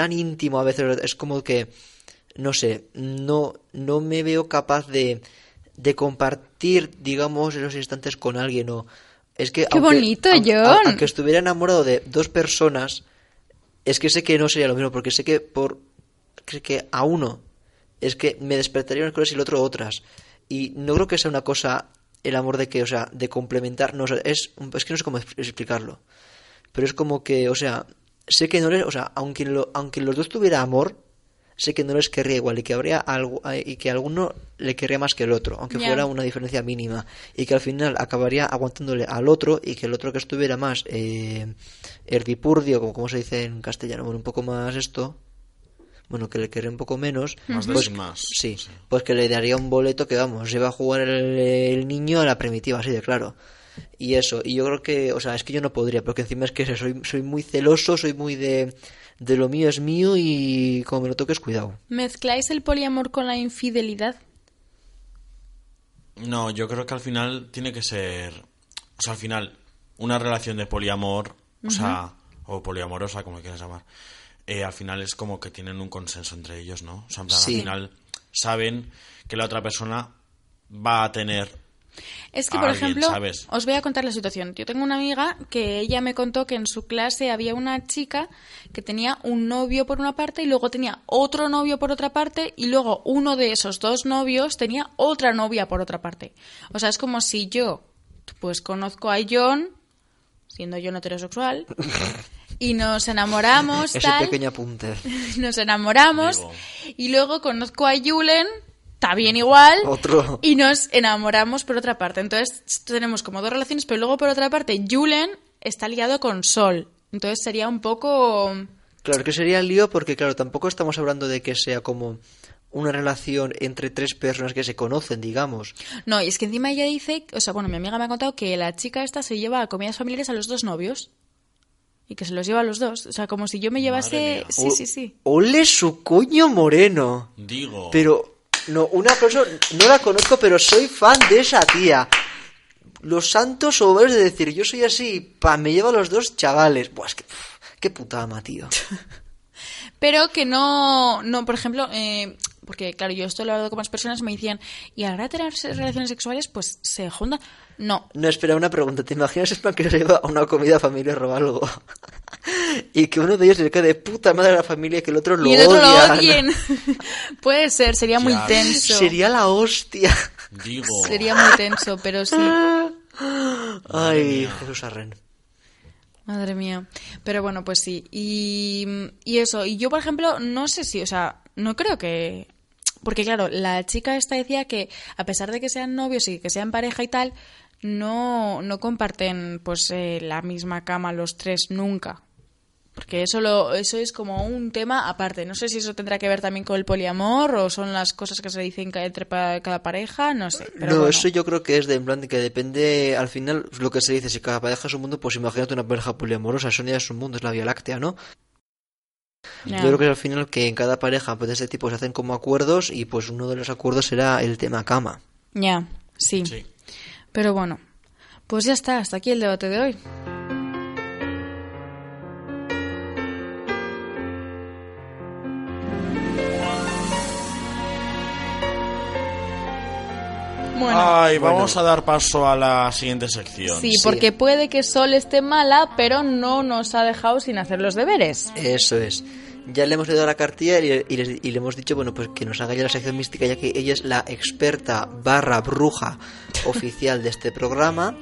tan íntimo a veces, es como que no sé, no, no me veo capaz de, de compartir, digamos, esos instantes con alguien o es que ¡Qué bonito, aunque, John! a- aunque estuviera enamorado de dos personas, es que sé que no sería lo mismo, porque sé que por sé que a uno es que me despertaría unas cosas y el otro otras. Y no creo que sea una cosa el amor de que, o sea, de complementar, no, o sea, es, es que no sé cómo ex- explicarlo. Pero es como que, o sea, sé que no les, o sea, aunque, lo, aunque los dos tuviera amor, sé que no les querría igual y que habría algo, eh, y que alguno le querría más que el otro, aunque fuera una diferencia mínima, y que al final acabaría aguantándole al otro y que el otro que estuviera más eh, erdipurdio, como, como se dice en castellano, bueno, un poco más esto, bueno, que le querría un poco menos, Más de pues, más. sí, pues que le daría un boleto que vamos, se va a jugar el, el niño a la primitiva, así de claro. Y eso, y yo creo que, o sea, es que yo no podría, porque encima es que eso, soy, soy muy celoso, soy muy de, de lo mío es mío y como me lo toques, cuidado. ¿Mezcláis el poliamor con la infidelidad? No, yo creo que al final tiene que ser. O sea, al final, una relación de poliamor, o sea, o poliamorosa, como quieras llamar, eh, al final es como que tienen un consenso entre ellos, ¿no? O sea, en plan, Sí. al final saben que la otra persona va a tener. Es que, por alguien, ejemplo, ¿sabes? os voy a contar la situación. Yo tengo una amiga que ella me contó que en su clase había una chica que tenía un novio por una parte y luego tenía otro novio por otra parte y luego uno de esos dos novios tenía otra novia por otra parte. O sea, es como si yo, pues conozco a John, siendo yo no heterosexual, [LAUGHS] y nos enamoramos, Ese tal, pequeño apunte. [LAUGHS] nos enamoramos Digo. y luego conozco a Julen, está bien igual, Otro. y nos enamoramos por otra parte. Entonces tenemos como dos relaciones, pero luego por otra parte Julen está liado con Sol. Entonces sería un poco... Claro que sería el lío porque, claro, tampoco estamos hablando de que sea como una relación entre tres personas que se conocen, digamos. No, y es que encima ella dice, o sea, bueno, mi amiga me ha contado que la chica esta se lleva a comidas familiares a los dos novios. Y que se los lleva a los dos. O sea, como si yo me llevase... Sí, O- sí, sí. Ole su coño moreno. Digo. Pero, no, un aplauso, no la conozco, pero soy fan de esa tía. Los santos ovarios de decir, yo soy así, pa, me lleva a los dos chavales. Buah, es que, qué puta ama, tío. [LAUGHS] Pero que no, no por ejemplo, eh, porque claro, yo esto lo he hablado con más personas me decían, ¿y a la hora de tener relaciones sexuales, pues se juntan? No. No, espera, una pregunta. ¿Te imaginas en plan que se lleva a una comida familiar o algo? [LAUGHS] y que uno de ellos se le cae de puta madre a la familia y que el otro lo y el otro odia. lo odien. [LAUGHS] Puede ser, sería muy tenso. Sería la hostia. Digo, Sería muy tenso, pero sí. [LAUGHS] Ay, Jesús Arren. Madre mía. Pero bueno, pues sí. Y, y eso. Y yo, por ejemplo, no sé si, o sea, no creo que. Porque claro, la chica esta decía que a pesar de que sean novios y que sean pareja y tal, no, no comparten pues eh, la misma cama los tres nunca. Porque eso, lo, eso es como un tema aparte. No sé si eso tendrá que ver también con el poliamor o son las cosas que se dicen entre cada pareja, no sé. Pero no, bueno. eso yo creo que es de en plan de que depende, al final, lo que se dice, si cada pareja es un mundo, pues imagínate una pareja poliamorosa, eso ya es un mundo, es la Vía Láctea, ¿no? Yo creo que al final que en cada pareja pues, de ese tipo se hacen como acuerdos y pues uno de los acuerdos será el tema cama. Ya, sí. sí. Pero bueno, pues ya está, hasta aquí el debate de hoy. Bueno, Ay, vamos a dar paso a la siguiente sección. sí, porque puede que Sol esté mala, pero no nos ha dejado sin hacer los deberes. Eso es. Ya le hemos dado la cartilla y, y les- y le hemos dicho, bueno, pues que nos haga ya la sección mística, ya que ella es la experta barra bruja oficial de este programa.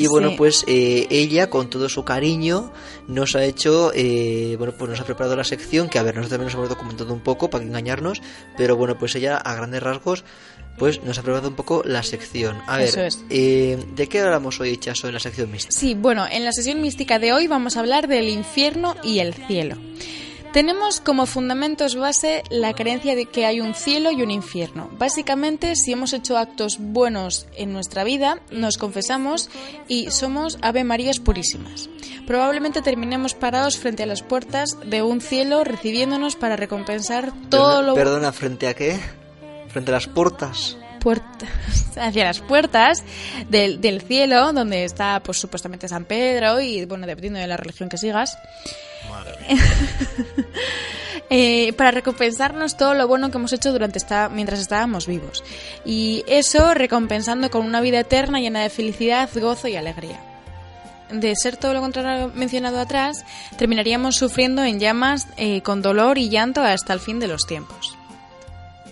Y bueno, Sí. pues eh, ella, con todo su cariño, nos ha hecho, eh, bueno, pues nos ha preparado la sección, que a ver, nosotros también nos hemos documentado un poco para engañarnos, pero bueno, pues ella, a grandes rasgos, pues nos ha preparado un poco la sección. A ver, es. eh, ¿de qué hablamos hoy, Chaso, en la sección mística? Sí, bueno, en la sesión mística de hoy vamos a hablar del infierno y el cielo. Tenemos como fundamentos base la creencia de que hay un cielo y un infierno. Básicamente, si hemos hecho actos buenos en nuestra vida, nos confesamos y somos Ave Marías purísimas. Probablemente terminemos parados frente a las puertas de un cielo recibiéndonos para recompensar todo Perdona- lo Perdona, ¿frente a qué? Frente a las puertas. puertas [LAUGHS] hacia las puertas del, del cielo donde está pues supuestamente San Pedro y bueno dependiendo de la religión que sigas Madre [LAUGHS] mía. eh, para recompensarnos todo lo bueno que hemos hecho durante esta mientras estábamos vivos y eso recompensando con una vida eterna llena de felicidad gozo y alegría de ser todo lo contrario mencionado atrás terminaríamos sufriendo en llamas eh, con dolor y llanto hasta el fin de los tiempos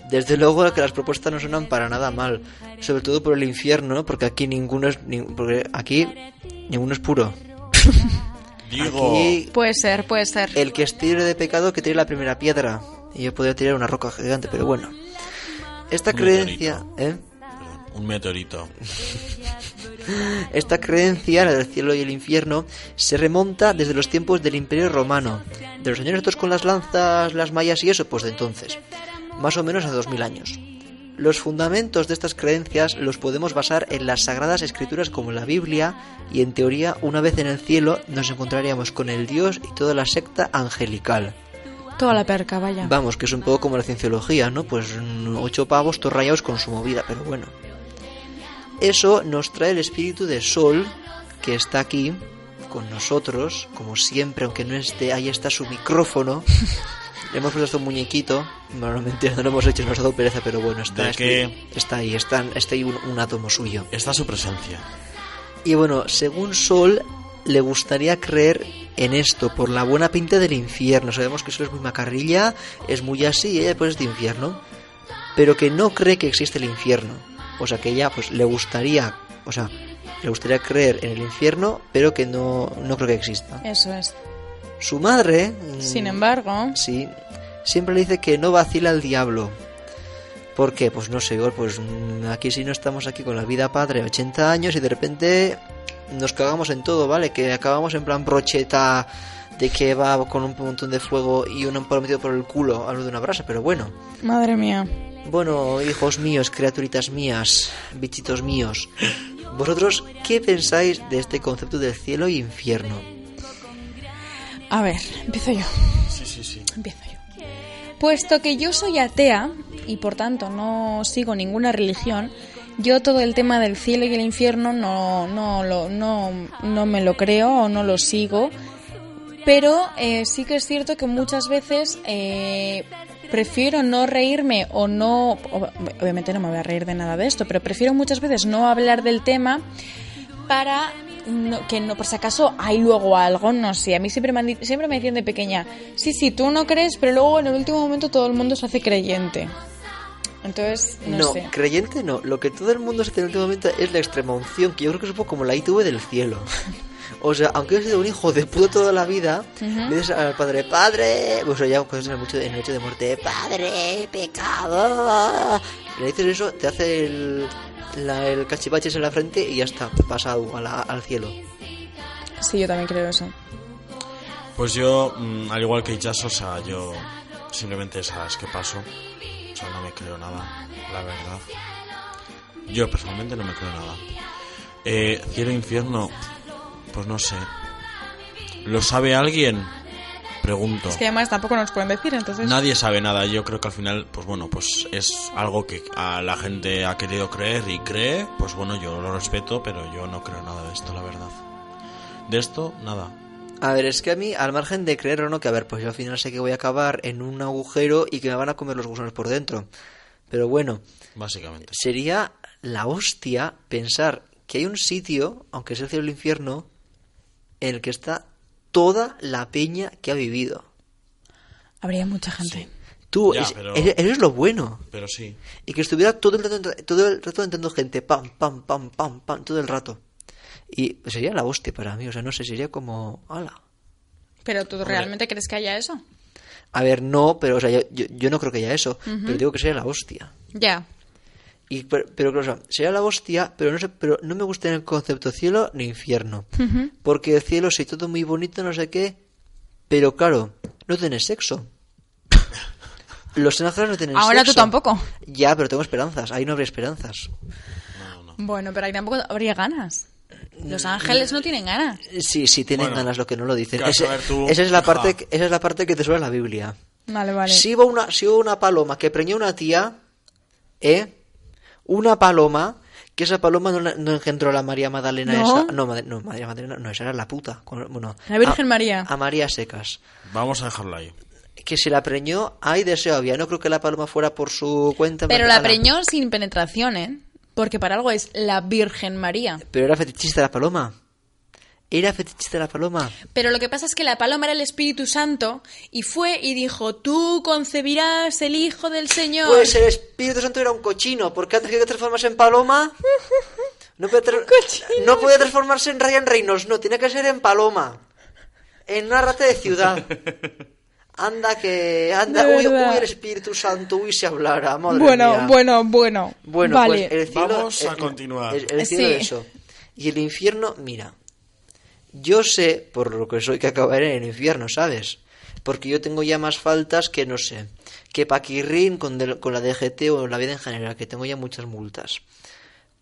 Desde luego que las propuestas no suenan para nada mal, sobre todo por el infierno, ¿no? porque aquí ninguno es ni- porque aquí ninguno es puro. [LAUGHS] Digo, Aquí puede ser puede ser el que es libre de pecado que tire la primera piedra y yo podría tirar una roca gigante, pero bueno. Esta Un creencia, meteorito. ¿eh? perdón, un meteorito. [LAUGHS] Esta creencia, la del cielo y el infierno, se remonta desde los tiempos del Imperio Romano. De los señores estos con las lanzas, las mallas y eso, pues de entonces. Más o menos a 2000 años. Los fundamentos de estas creencias los podemos basar en las sagradas escrituras como la Biblia y en teoría una vez en el cielo nos encontraríamos con el Dios y toda la secta angelical. toda la perca vaya Vamos, que es un poco como la cienciología, ¿no? Pues ocho pavos todos rayados con su movida, pero bueno. Eso nos trae el espíritu de Sol, que está aquí con nosotros, como siempre, aunque no esté, ahí está su micrófono. [LAUGHS] Le hemos puesto un muñequito, bueno, no lo hemos hecho, nos ha dado pereza, pero bueno, está, ¿De está, qué? está ahí, está, está ahí un, un átomo suyo. Está su presencia. Y bueno, según Sol, le gustaría creer en esto por la buena pinta del infierno. Sabemos que Sol es muy macarrilla, es muy así, y ella pues es de infierno. Pero que no cree que existe el infierno. O sea, que ella pues le gustaría, o sea, le gustaría creer en el infierno, pero que no, no creo que exista. eso es Su madre, mm, Sin embargo, sí, siempre le dice que no vacila al diablo. ¿Por qué? Pues no sé, igual, pues mm, aquí si no estamos aquí con la vida padre, 80 años y de repente nos cagamos en todo, ¿vale? Que acabamos en plan brocheta de que va con un montón de fuego y un amparo metido por el culo a lo de una brasa, pero bueno. madre mía. Bueno, hijos míos, criaturitas mías, bichitos míos, ¿vosotros qué pensáis de este concepto del cielo y infierno? A ver, empiezo yo. Sí, sí, sí. Empiezo yo. Puesto que yo soy atea y por tanto no sigo ninguna religión, yo todo el tema del cielo y el infierno no, no, lo, no, no me lo creo o no lo sigo. Pero eh, sí que es cierto que muchas veces eh, prefiero no reírme o no... ob- Obviamente no me voy a reír de nada de esto, pero prefiero muchas veces no hablar del tema para no- que no, por si acaso hay luego algo, no sé. A mí siempre me, han siempre me decían de pequeña, sí, sí, tú no crees, pero luego en el último momento todo el mundo se hace creyente. Entonces, no, No, sé. creyente no. Lo que todo el mundo se tiene en el último momento es la extrema unción, que yo creo que es un poco como la ITV del cielo. [LAUGHS] O sea, aunque he sido un hijo de puta toda la vida, le dices al padre, padre, pues ya cosas en el hecho, en el hecho de muerte, padre, pecado. Le dices eso, te hace el, la- el cachivaches en la frente y ya está, pasado a la- al cielo. Sí, yo también creo eso. Pues yo, mm, al igual que Jazz, o sea, yo simplemente sabes qué paso. O sea, no me creo nada, la verdad. Yo personalmente no me creo nada. Eh, cielo e infierno, pues no sé. ¿Lo sabe alguien? Pregunto. Es que además tampoco nos pueden decir, entonces... Nadie sabe nada. Yo creo que al final, pues bueno, pues es algo que a la gente ha querido creer y cree. Pues bueno, yo lo respeto, pero yo no creo nada de esto, la verdad. De esto, nada. A ver, es que a mí, al margen de creer o no, que a ver, pues yo al final sé que voy a acabar en un agujero y que me van a comer los gusanos por dentro. Pero bueno, Básicamente. sería la hostia pensar que hay un sitio, aunque sea el cielo el infierno, en el que está toda la peña que ha vivido. Habría mucha gente. Tú, Ya, es- pero- eres, eres lo bueno. Pero sí. Y que estuviera todo el rato, todo el rato entrando gente, pam, pam, pam, pam, pam, todo el rato. Y sería la hostia para mí, o sea, no sé, sería como, ala. ¿Pero tú realmente crees que haya eso? A ver, no, pero o sea, yo, yo, yo no creo que haya eso, pero digo que sería la hostia. Ya. Y, pero, pero claro, sería la hostia, pero no sé, pero no me gusta el concepto cielo ni infierno. Porque el cielo sí todo muy bonito, no sé qué, pero claro, no tienes sexo. [LAUGHS] Los ángeles no tienen Ahora tú sexo. tampoco. Ya, pero tengo esperanzas, ahí no habría esperanzas. Bueno, pero ahí tampoco habría ganas. Los ángeles no tienen ganas. Sí, sí tienen Bueno, ganas lo que no lo dicen. ¿qué vas a Ese- ver tú, esa es la hija? parte, que- esa es la parte que te suena la Biblia. Vale, vale. Si hubo una, si hubo una paloma que preñó una tía, ¿eh? Una paloma, que esa paloma no, la- no engendró a la María Magdalena ¿No? esa. No, no, María Magdalena, no, esa era la puta. Bueno, La Virgen a- María. A María Secas. Vamos a dejarlo ahí. Que si la preñó, hay deseo había. No creo que la paloma fuera por su cuenta. Pero la preñó sin penetración, ¿eh? Porque para algo es la Virgen María. Pero era fetichista la paloma. Era fetichista la paloma. Pero lo que pasa es que la paloma era el Espíritu Santo y fue y dijo, tú concebirás el Hijo del Señor. Pues el Espíritu Santo era un cochino, porque antes que transformarse en paloma, [LAUGHS] no puede, no puede transformarse en Ryan Reynolds, no, tiene que ser en paloma, en una rata de ciudad. [LAUGHS] Anda que, anda, De uy, el Espíritu Santo, uy, se hablara, madre bueno, mía. bueno, bueno, Bueno, Vale. pues el cielo, Vamos a continuar. El, el cielo Sí. eso. Y el infierno, mira, yo sé, por lo que soy, que acabaré en el infierno, ¿sabes? Porque yo tengo ya más faltas que, no sé, que Paquirrín con, del- con la DGT o la vida en general, que tengo ya muchas multas.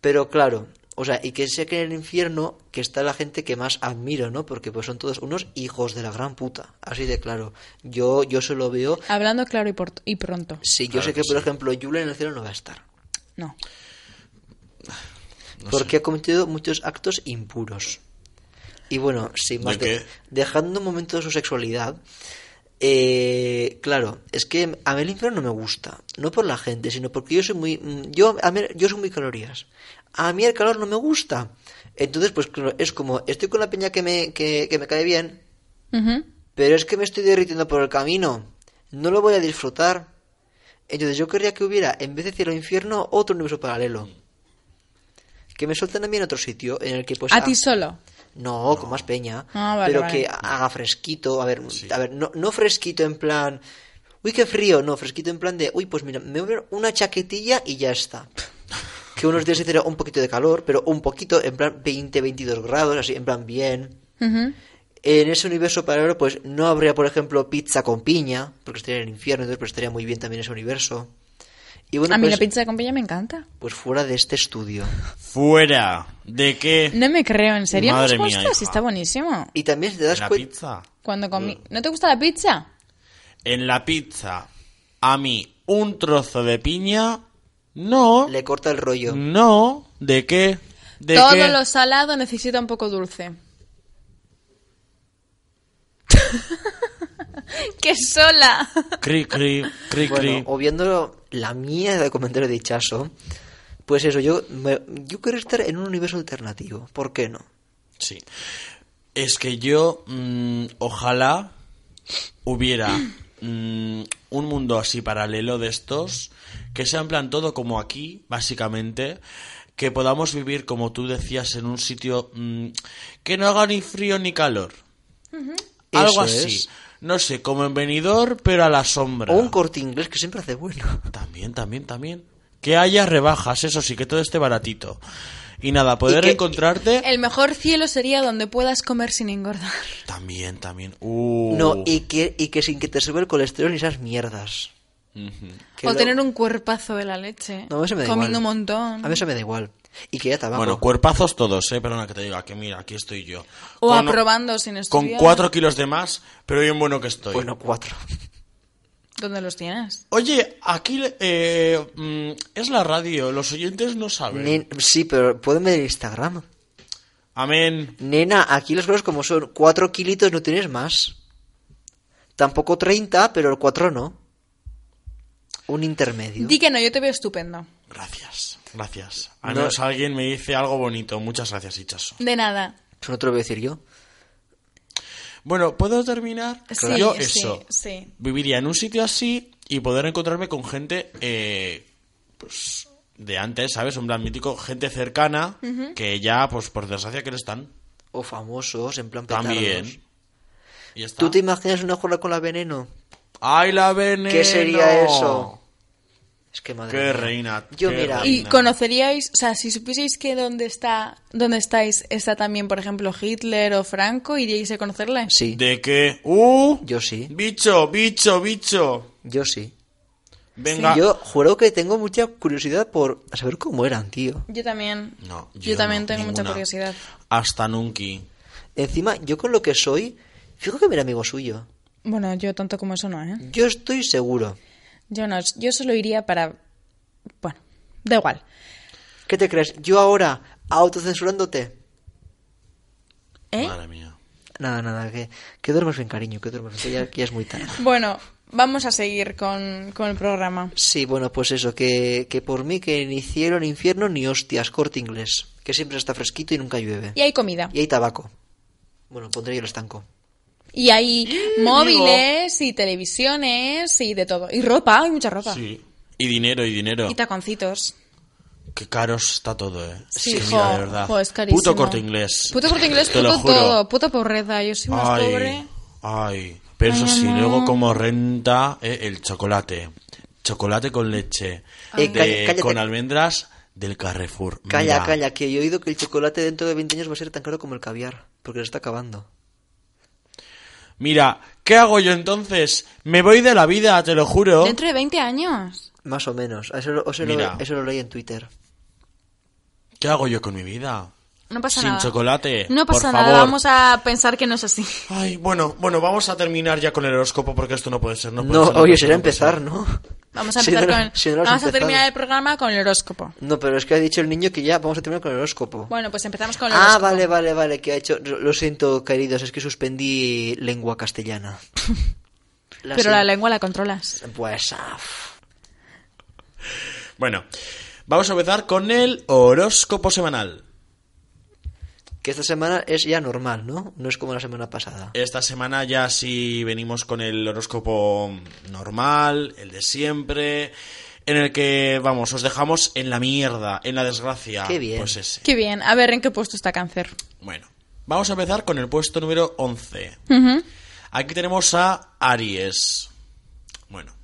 Pero claro, o sea, y que sé que en el infierno que está la gente que más admiro, ¿no? Porque pues son todos unos hijos de la gran puta, así de claro. Yo, yo se lo veo. Hablando claro y, por- y pronto. Sí, yo Claro sé que, que por sí. ejemplo, Yule en el cielo no va a estar. No. No porque ha cometido muchos actos impuros. Y bueno, sin más, ¿De dejando un momento de su sexualidad, eh, claro, es que a mí el infierno no me gusta, no por la gente, sino porque yo soy muy, mm, yo, a mí- yo soy muy calorías. A mí el calor no me gusta. Entonces, pues claro, es como, estoy con la peña que me, que, que me cae bien, pero es que me estoy derritiendo por el camino. No lo voy a disfrutar. Entonces yo querría que hubiera, en vez de cielo e infierno, otro universo paralelo. Que me suelten a mí en otro sitio, en el que pues... A ah, ti solo. No, con más peña. Ah, vale, pero vale. que haga fresquito. A ver, a ver, no, no fresquito en plan... Uy, qué frío. No, fresquito en plan de... Uy, pues mira, me voy a poner una chaquetilla y ya está. [LAUGHS] Que unos días hiciera un poquito de calor, pero un poquito, en plan 20, 22 grados, así, en plan bien. En ese universo paralelo, pues no habría, por ejemplo, pizza con piña, porque estaría en el infierno, entonces pues, estaría muy bien también ese universo. Y bueno, a mí pues, la pizza con piña me encanta. pues fuera de este estudio. Fuera. ¿De qué? No me creo, ¿en serio? Madre ¿No os mía, gusta? Sí, está buenísimo. Y también si te das ¿En la cuenta... pizza? Cuando comí... ¿No te gusta la pizza? En la pizza, a mí, un trozo de piña, no. Le corta el rollo. No. ¿De qué? ¿De Todo qué? lo salado necesita un poco dulce. [LAUGHS] [LAUGHS] que sola. Cri, cri, cri, Bueno, cri. o viendo la mierda de comentario de Chaso, pues eso, yo, me- yo quiero estar en un universo alternativo. ¿Por qué no? Sí. Es que yo, mm, ojalá hubiera mm, un mundo así paralelo de estos, que sea en plan todo como aquí, básicamente, que podamos vivir, como tú decías, en un sitio mm, que no haga ni frío ni calor. Algo Eso así. es. No sé, como en venidor, pero a la sombra. O un corte inglés que siempre hace bueno. [LAUGHS] También, también, también. Que haya rebajas, eso sí, que todo esté baratito. Y nada, poder que- encontrarte... El mejor cielo sería donde puedas comer sin engordar. También, también. Uh. No, y que, y que sin que te sube el colesterol ni esas mierdas. O lo- tener un cuerpazo de la leche. No, eso me da comiendo igual. un montón. A mí eso me da igual. Y que ya tabaco. Bueno, cuerpazos todos, eh. Perdona que te diga que mira, aquí estoy yo. o Con- aprobando sin Con estudiar. cuatro kilos de más, pero bien bueno que estoy. Bueno, cuatro. ¿Dónde los tienes? Oye, aquí eh, mm, es la radio, los oyentes no saben. Nen- sí, pero pueden ver Instagram. Amén. Nena, aquí las cosas como son. Cuatro kilitos no tienes más. Tampoco 30, pero cuatro no. Un intermedio. Di que no, yo te veo estupendo. Gracias, gracias. Al No- menos alguien me dice algo bonito. Muchas gracias, Hichaso. De nada. Eso no te lo voy a decir yo. Bueno, ¿puedo terminar? Sí, Yo sí, eso. sí. Viviría en un sitio así y poder encontrarme con gente, eh, pues, de antes, ¿sabes? Un plan mítico, gente cercana, que ya, pues, por desgracia que no están. O famosos, en plan petardos. También. Y ya está. ¿Tú te imaginas una jornada con la veneno? ¡Ay, la veneno! ¿Qué sería eso? Es que madre ¡Qué mía. reina! Yo, qué mira, ¿Y conoceríais, o sea, si supieseis que donde está, donde estáis está también, por ejemplo, Hitler o Franco, iríais a conocerle? Sí, ¿De qué? ¡Uh! yo sí. ¡Bicho, bicho, bicho! Yo sí. Venga. Yo juro que tengo mucha curiosidad por saber cómo eran, tío. Yo también. No, yo, yo también no, tengo mucha curiosidad. Hasta nunca. Encima, yo con lo que soy, fijo que me era amigo suyo. Bueno, yo tanto como eso no, ¿eh? Yo estoy seguro. Yo no, yo solo iría para... Bueno, da igual. ¿Qué te crees? Yo ahora, autocensurándote. ¿Eh? Madre mía. Nada, nada, que, que duermas bien, cariño, que duermas bien, ya es muy tarde. Bueno, vamos a seguir con, con el programa. Sí, bueno, pues eso, que, que por mí que ni cielo, ni infierno, ni hostias, corte inglés. Que siempre está fresquito y nunca llueve. Y hay comida. Y hay tabaco. Bueno, pondré yo el estanco. Y hay móviles y televisiones y de todo. Y ropa, hay mucha ropa. Sí. Y dinero, y dinero. Y taconcitos. Qué caro está todo, eh. Sí, jo, mira, de verdad. jo, es carísimo. Puto corte inglés. Puto corte inglés, Te lo puto juro. todo, puta pobreza. Yo soy más ay, pobre. Ay. Pero eso sí, no. luego como renta eh, el chocolate. Chocolate con leche. Eh, de- calla- con almendras del Carrefour. Calla, Mira, calla, que he oído que el chocolate dentro de 20 años va a ser tan caro como el caviar. Porque se está acabando. Mira, ¿qué hago yo entonces? Me voy de la vida, te lo juro. Dentro de 20 años. Más o menos. Eso, lo- eso, Mira. lo, eso lo leí en Twitter. ¿Qué hago yo con mi vida? No pasa Sin nada. chocolate. No pasa por nada, favor. vamos a pensar que no es así. Ay, bueno, bueno, vamos a terminar ya con el horóscopo porque esto no puede ser. No, puede No, ser, oye, puede será empezar, ¿no? Vamos a no- con no terminar el programa con el horóscopo. No, pero es que ha dicho el niño que ya vamos a terminar con el horóscopo. Bueno, pues empezamos con el ah, horóscopo. vale, vale, vale, que ha hecho... Lo siento, queridos, es que suspendí lengua castellana. [LAUGHS] La Pero la lengua la controlas. Pues... ah, Bueno, vamos a empezar con el horóscopo semanal. Que esta semana es ya normal, ¿no? No es como la semana pasada. Esta semana ya sí venimos con el horóscopo normal, el de siempre, en el que, vamos, os dejamos en la mierda, en la desgracia. Qué bien. Pues ese. Qué bien. A ver, ¿en qué puesto está cáncer? Bueno, vamos a empezar con el puesto número 11. Ujú. Aquí tenemos a Aries. Bueno,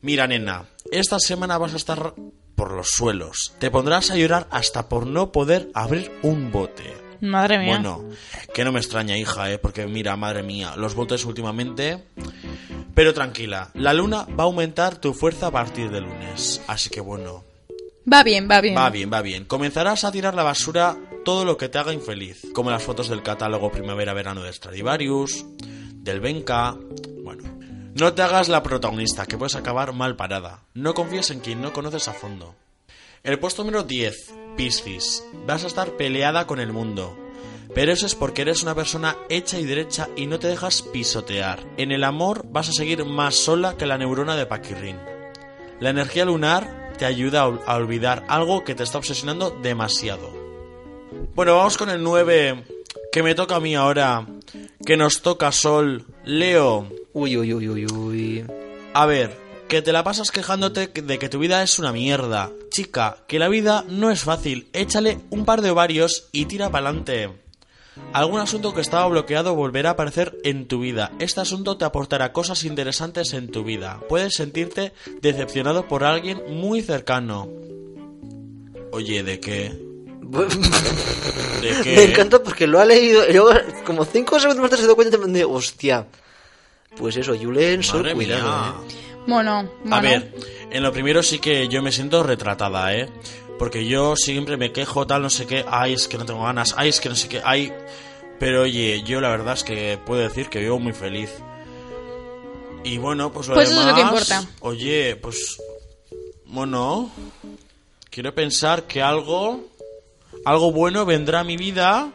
mira, nena, esta semana vas a estar por los suelos. Te pondrás a llorar hasta por no poder abrir un bote. Madre mía. Bueno, que no me extraña, hija, ¿eh? porque mira, madre mía, los botes últimamente... Pero tranquila, la luna va a aumentar tu fuerza a partir de lunes. Así que bueno, Va bien, va bien. va bien, va bien. Comenzarás a tirar la basura todo lo que te haga infeliz, como las fotos del catálogo primavera-verano de Stradivarius, del Benca... Bueno, no te hagas la protagonista, que puedes acabar mal parada. No confíes en quien no conoces a fondo. El puesto número 10, Piscis. Vas a estar peleada con el mundo. Pero eso es porque eres una persona hecha y derecha y no te dejas pisotear. En el amor vas a seguir más sola que la neurona de Paquirrín. La energía lunar te ayuda a olvidar algo que te está obsesionando demasiado. Bueno, vamos con el 9, que me toca a mí ahora, que nos toca Sol. Leo, Uy, uy, uy, uy, uy. a ver, que te la pasas quejándote de que tu vida es una mierda. Chica, que la vida no es fácil. Échale un par de ovarios y tira pa'lante. Algún asunto que estaba bloqueado volverá a aparecer en tu vida. Este asunto te aportará cosas interesantes en tu vida. Puedes sentirte decepcionado por alguien muy cercano. Oye, ¿de qué? ¿De qué? [LAUGHS] Me encanta porque lo ha leído y luego, como cinco segundos más tarde se dio cuenta de, hostia. Pues eso, Julen, cuidado, eh. Bueno, bueno. A ver, en lo primero sí que yo me siento retratada, ¿eh? Porque yo siempre me quejo, tal, no sé qué, ay, es que no tengo ganas, ay, es que no sé qué, ay... Pero oye, yo la verdad es que puedo decir que vivo muy feliz. Y bueno, pues lo Pues eso demás... es lo que importa. Oye, pues... Bueno... Quiero pensar que algo... Algo bueno vendrá a mi vida...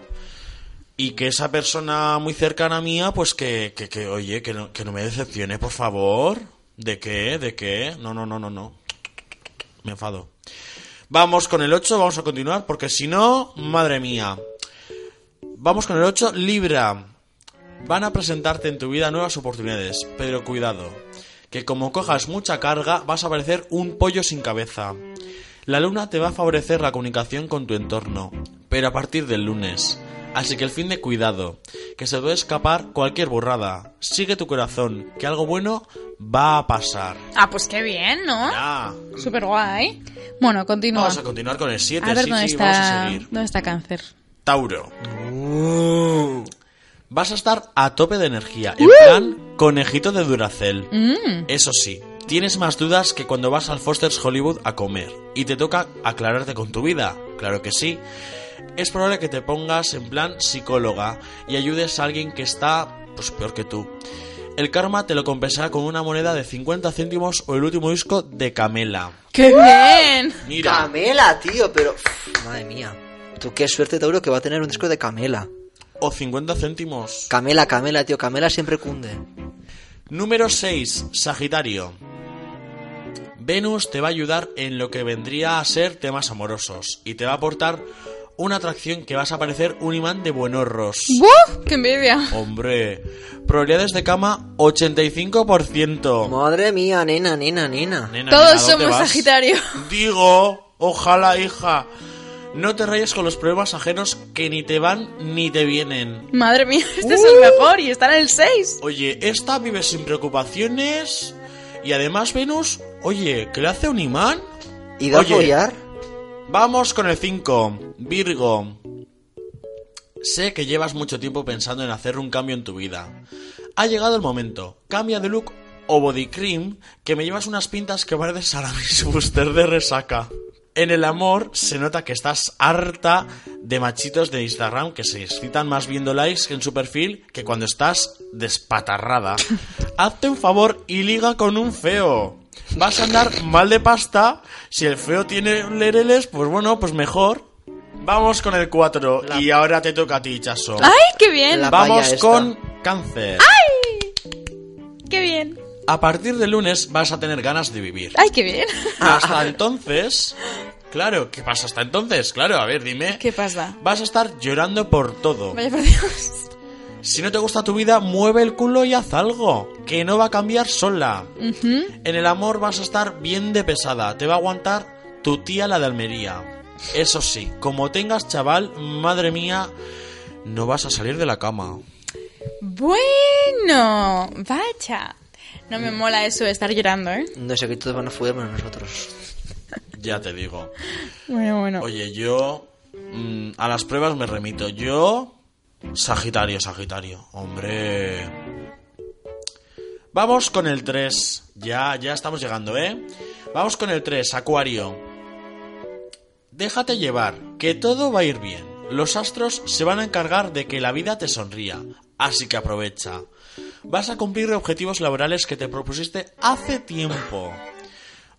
Y que esa persona muy cercana a mía, pues que, que, que, oye, que no, que no me decepcione, por favor. ¿De qué? ¿De qué? No, no, no, no, no. Me enfado. Vamos con el 8, vamos a continuar, porque si no, madre mía. Vamos con el 8, Libra. Van a presentarte en tu vida nuevas oportunidades, pero cuidado, que como cojas mucha carga, vas a parecer un pollo sin cabeza. La luna te va a favorecer la comunicación con tu entorno, pero a partir del lunes. Así que el fin de cuidado, que se puede escapar cualquier burrada. Sigue tu corazón, que algo bueno va a pasar. Ah, pues qué bien, ¿no? Ya. Súper guay. Bueno, continúa. Vamos a continuar con el 7, A ver sí, dónde sí, vamos a está. seguir. ¿Dónde está cáncer? Tauro. Uh. Vas a estar a tope de energía, en plan conejito de Duracel. Mm. Eso sí, tienes más dudas que cuando vas al Foster's Hollywood a comer y te toca aclararte con tu vida. Claro que sí. Es probable que te pongas en plan psicóloga y ayudes a alguien que está pues peor que tú. El karma te lo compensará con una moneda de 50 céntimos o el último disco de Camela. ¡Qué bien! Mira, Camela, tío, pero... Madre mía. Tú qué suerte, Tauro, que va a tener un disco de Camela. o 50 céntimos. Camela, Camela, tío. Camela siempre cunde. Número 6, Sagitario. Venus te va a ayudar en lo que vendría a ser temas amorosos y te va a aportar una atracción que vas a parecer un imán de buenorros. ¡Buah! ¡Qué envidia! Hombre, probabilidades de cama 85%. Madre mía, nena, nena, nena. Nena, Todos nena, ¿dónde somos vas? Sagitario. Digo, ojalá, hija. No te rayes con los problemas ajenos que ni te van ni te vienen. Madre mía, [LAUGHS] este es el mejor y está en el 6. Oye, esta vive sin preocupaciones. Y además, Venus, oye, ¿que le hace un imán? ¿Y da a follar? Vamos con el 5. Virgo. Sé que llevas mucho tiempo pensando en hacer un cambio en tu vida. Ha llegado el momento. Cambia de look o body cream que me llevas unas pintas que pareces Aramis [LAUGHS] Buster de resaca. En el amor se nota que estás harta de machitos de Instagram que se excitan más viendo likes en su perfil que cuando estás despatarrada. [LAUGHS] Hazte un favor y liga con un feo. Vas a andar mal de pasta. Si el feo tiene lereles, pues bueno, pues mejor. Vamos con el 4. La- Y ahora te toca a ti, Chaso. ¡Ay, qué bien! La- Vamos con cáncer. ¡Qué bien! A partir de lunes vas a tener ganas de vivir. ¡Ay, qué bien! [LAUGHS] Hasta entonces... Claro, ¿qué pasa hasta entonces? Claro, a ver, dime. ¿Qué pasa? Vas a estar llorando por todo. Vaya por Dios. Si no te gusta tu vida, mueve el culo y haz algo. Que no va a cambiar sola. En el amor vas a estar bien de pesada. Te va a aguantar tu tía la de Almería. Eso sí, como tengas chaval, madre mía, no vas a salir de la cama. Bueno, vaya. No me mola eso de estar llorando, ¿eh? No sé que todos van a menos nosotros. [LAUGHS] Ya te digo. Bueno, bueno. Oye, yo mm, a las pruebas me remito. Yo, Sagitario, Sagitario. Hombre. Vamos con el 3. Ya, ya estamos llegando, ¿eh? Vamos con el 3, Acuario. Déjate llevar, que todo va a ir bien. Los astros se van a encargar de que la vida te sonría. Así que aprovecha. Vas a cumplir objetivos laborales que te propusiste hace tiempo.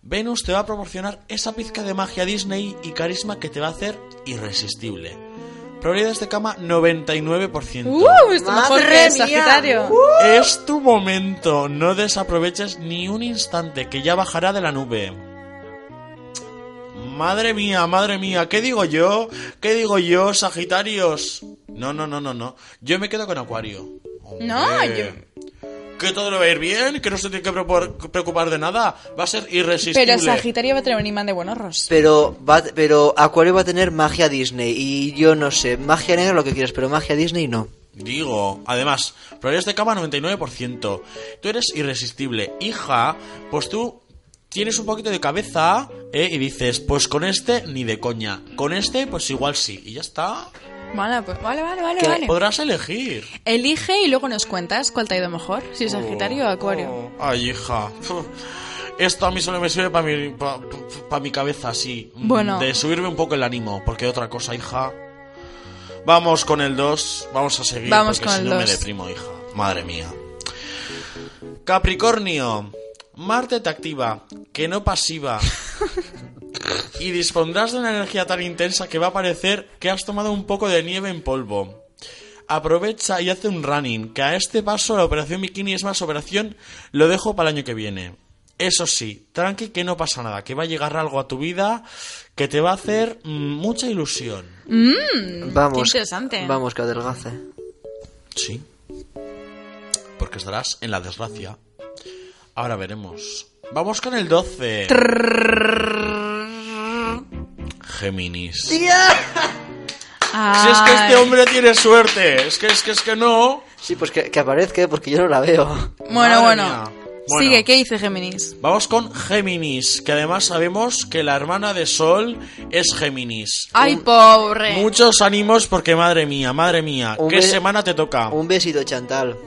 Venus te va a proporcionar esa pizca de magia Disney y carisma que te va a hacer irresistible. Probabilidades de cama 99%. ¡Uh! Esto mejor ¡Madre que mía! Sagitario. Es tu momento, no desaproveches ni un instante, que ya bajará de la nube. Madre mía, madre mía, ¿qué digo yo? ¿Qué digo yo, Sagitarios? No, no, no, no, no. Yo me quedo con Acuario. No, Hombre. Que todo le va a ir bien, que no se tiene que preocupar, de nada. Va a ser irresistible. Pero Sagitario va a tener un imán de buenos. Pero, va, pero Acuario va a tener magia Disney. Y yo no sé, magia negra lo que quieras, pero magia Disney no. Digo, además, probabilidades de cama 99%. Tú eres irresistible. Hija, pues tú tienes un poquito de cabeza ¿eh? y dices, pues con este ni de coña. Con este, pues igual sí. Y ya está. Vale, pues, vale, vale, vale. Podrás elegir. Elige y luego nos cuentas cuál te ha ido mejor. Si Sagitario o Acuario. Oh, ay, hija. [LAUGHS] Esto a mí solo me sirve para mi, pa- mi cabeza, así. Bueno. De subirme un poco el ánimo, porque otra cosa, hija. Vamos con el 2, vamos a seguir. Vamos porque con si el no me deprimo, hija. Madre mía. Capricornio. Marte te activa, que no pasiva. [LAUGHS] y dispondrás de una energía tan intensa que va a parecer que has tomado un poco de nieve en polvo. Aprovecha y hace un running, que a este paso la operación bikini es más operación, lo dejo para el año que viene. Eso sí, tranqui que no pasa nada, que va a llegar algo a tu vida que te va a hacer mm, mucha ilusión. Vamos. qué interesante. Vamos, que adelgace. Sí. Porque estarás en la desgracia. Ahora veremos. Vamos con el 12. Géminis. Si es que este hombre tiene suerte. Es que es que es que no. Sí, pues que, que aparezca, porque yo no la veo. Bueno, Madre bueno. mía. Bueno. Sigue, ¿qué dice Géminis? Vamos con Géminis, que además sabemos que la hermana de Sol es Géminis. Ay, pobre. Muchos ánimos porque madre mía, madre mía, Un ¿qué be- semana te toca? Un besito, Chantal.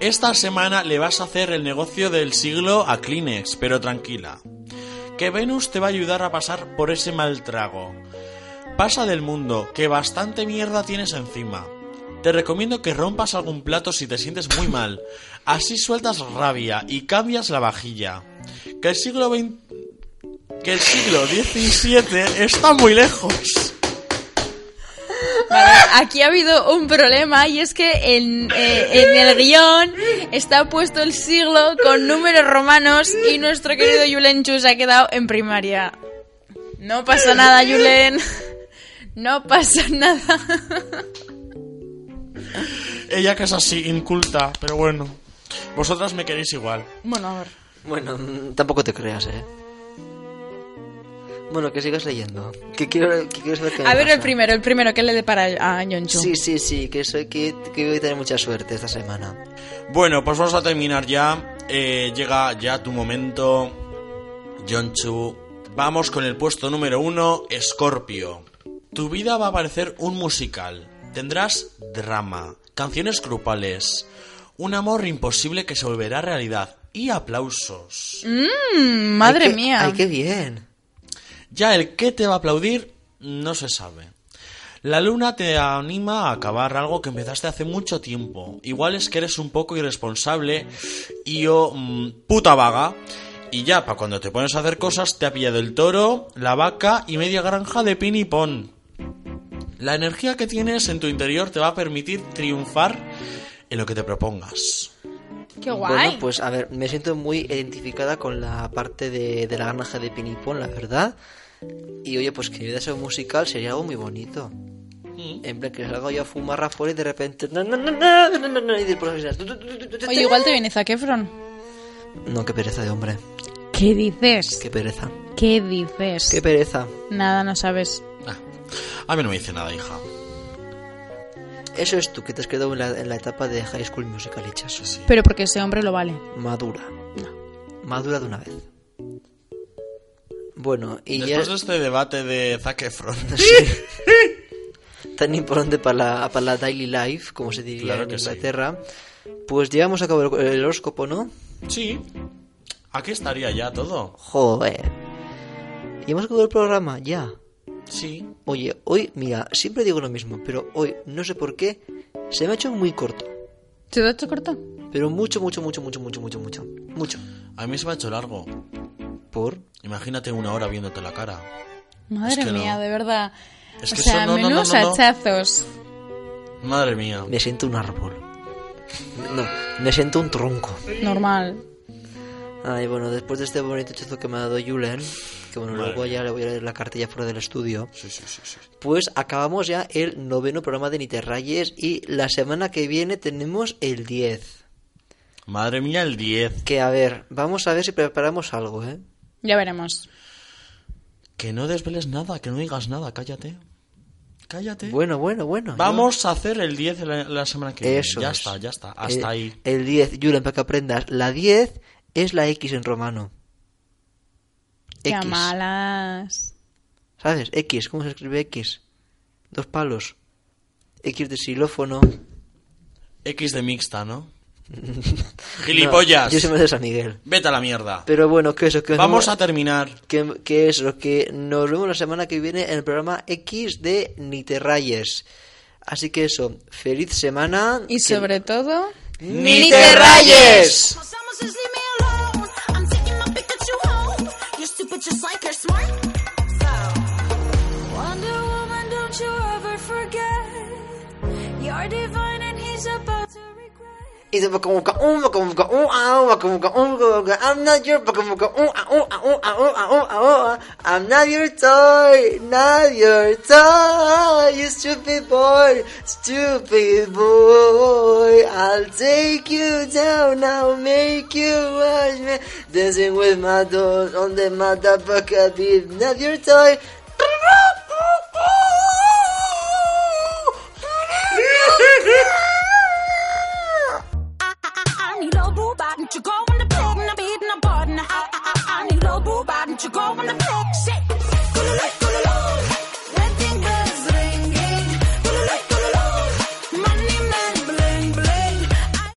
Esta semana le vas a hacer el negocio del siglo a Kleenex, pero tranquila. Que Venus te va a ayudar a pasar por ese mal trago. Pasa del mundo, que bastante mierda tienes encima. Te recomiendo que rompas algún plato si te sientes muy mal. Así sueltas rabia y cambias la vajilla. Que el siglo XX... Que el siglo XVII está muy lejos. Vale, aquí ha habido un problema y es que en, eh, en el guion está puesto el siglo con números romanos y nuestro querido Yulen Chu se ha quedado en primaria. No pasa nada, Yulen. No pasa nada. Ella que es así, inculta, pero bueno. Vosotras me queréis igual. Bueno, a ver. Bueno, mm, tampoco te creas, eh. Bueno, que sigas leyendo. Que quiero, que quiero saber qué A ver el primero, el primero, ¿qué le depara a Yonchu? Sí, sí, sí, que, soy, que, que voy a tener mucha suerte esta semana. Bueno, pues vamos a terminar ya. Eh, llega ya tu momento, Jonchu. Vamos con el puesto número uno, Scorpio. Tu vida va a parecer un musical. Tendrás drama, canciones grupales, un amor imposible que se volverá realidad y aplausos. Mm, madre Ay, qué- mía. Ay, qué bien. Ya el que te va a aplaudir no se sabe. La luna te anima a acabar algo que empezaste hace mucho tiempo. Igual es que eres un poco irresponsable y o mm, puta vaga. Y ya, para cuando te pones a hacer cosas, te ha pillado el toro, la vaca y media granja de pin y pon. La energía que tienes en tu interior te va a permitir triunfar en lo que te propongas. Qué guay. Bueno, pues a ver, me siento muy identificada con la parte de, de la granja de Pinipón, la verdad. Y oye, pues que mi vida sea un musical sería algo muy bonito. En plan, que salga yo a fumar afuera y de repente... No, no, no, no, no, no, no, y después... Oye, igual te viene Zac Efron. No, qué pereza de hombre. ¿Qué dices? Qué pereza. ¿Qué dices? Qué pereza. Nada, no sabes. Ah, a mí no me dice nada, hija. Eso es tú, que te has quedado en la, en la etapa de High School Musical hechas. Sí. Pero porque ese hombre lo vale. Madura. Madura de una vez. Bueno, y Después ya... de este debate de Zac Efron, [LAUGHS] tan importante para la, para la daily life, como se diría Claro en sí. Inglaterra, pues llevamos a cabo el, el horóscopo, ¿no? sí, aquí estaría ya todo. Joder. ¿Y hemos acabado el programa? Ya. Sí, Oye, hoy, mira, siempre digo lo mismo, pero hoy, no sé por qué, se me ha hecho muy corto. ¿Te lo he hecho corto? Pero mucho, mucho, mucho, mucho, mucho, mucho, mucho. Mucho. a mí se me ha hecho largo. ¿Por? Imagínate una hora viéndote la cara. Madre Es que no. mía, de verdad. Es O que sea, eso no, no, no, menudos no, no. hachazos. Madre mía. Me siento un árbol. No, me siento un tronco. Normal. Ay, bueno, después de este bonito hechizo que me ha dado Julen, que bueno, Madre luego ya le voy a leer la cartilla fuera del estudio, Sí, sí, sí, sí. pues acabamos ya el noveno programa de Niterrayes y la semana que viene tenemos el 10. Madre mía, el 10. Que a ver, vamos a ver si preparamos algo, ¿eh? Ya veremos. Que no desveles nada, que no digas nada, cállate. Cállate. Bueno, bueno, bueno. Vamos a hacer el 10 la, la semana que viene. Eso Ya es. está, ya está. Hasta el, ahí. El 10, Julen, para que aprendas. La 10 es la X en romano. Qué X. malas. ¿Sabes? X, ¿cómo se escribe X? Dos palos. X de xilófono. X de mixta, ¿no? [LAUGHS] ¡Gilipollas! No, yo soy más de San Miguel. Vete a la mierda. Pero bueno, que eso, que Vamos a terminar. que, que eso, que nos vemos la semana que viene en el programa X de Niterrayes. Así que eso, feliz semana. Y que- sobre todo... ¡Niterrayes! You're stupid just like you're smart. Wonder Woman, don't you ever forget. You're divine and he's a is um, um, ah, um, I'm not your I'm not your toy, not your toy, you stupid boy, stupid boy. I'll take you down, I'll make you watch me. Dancing with my dog on the motherfucker beat, not your toy. [LAUGHS] I need a boo bot and you go on the pick and I'm eating a bud and I, I, I, I need a boo bot and you go on the pick. Shit.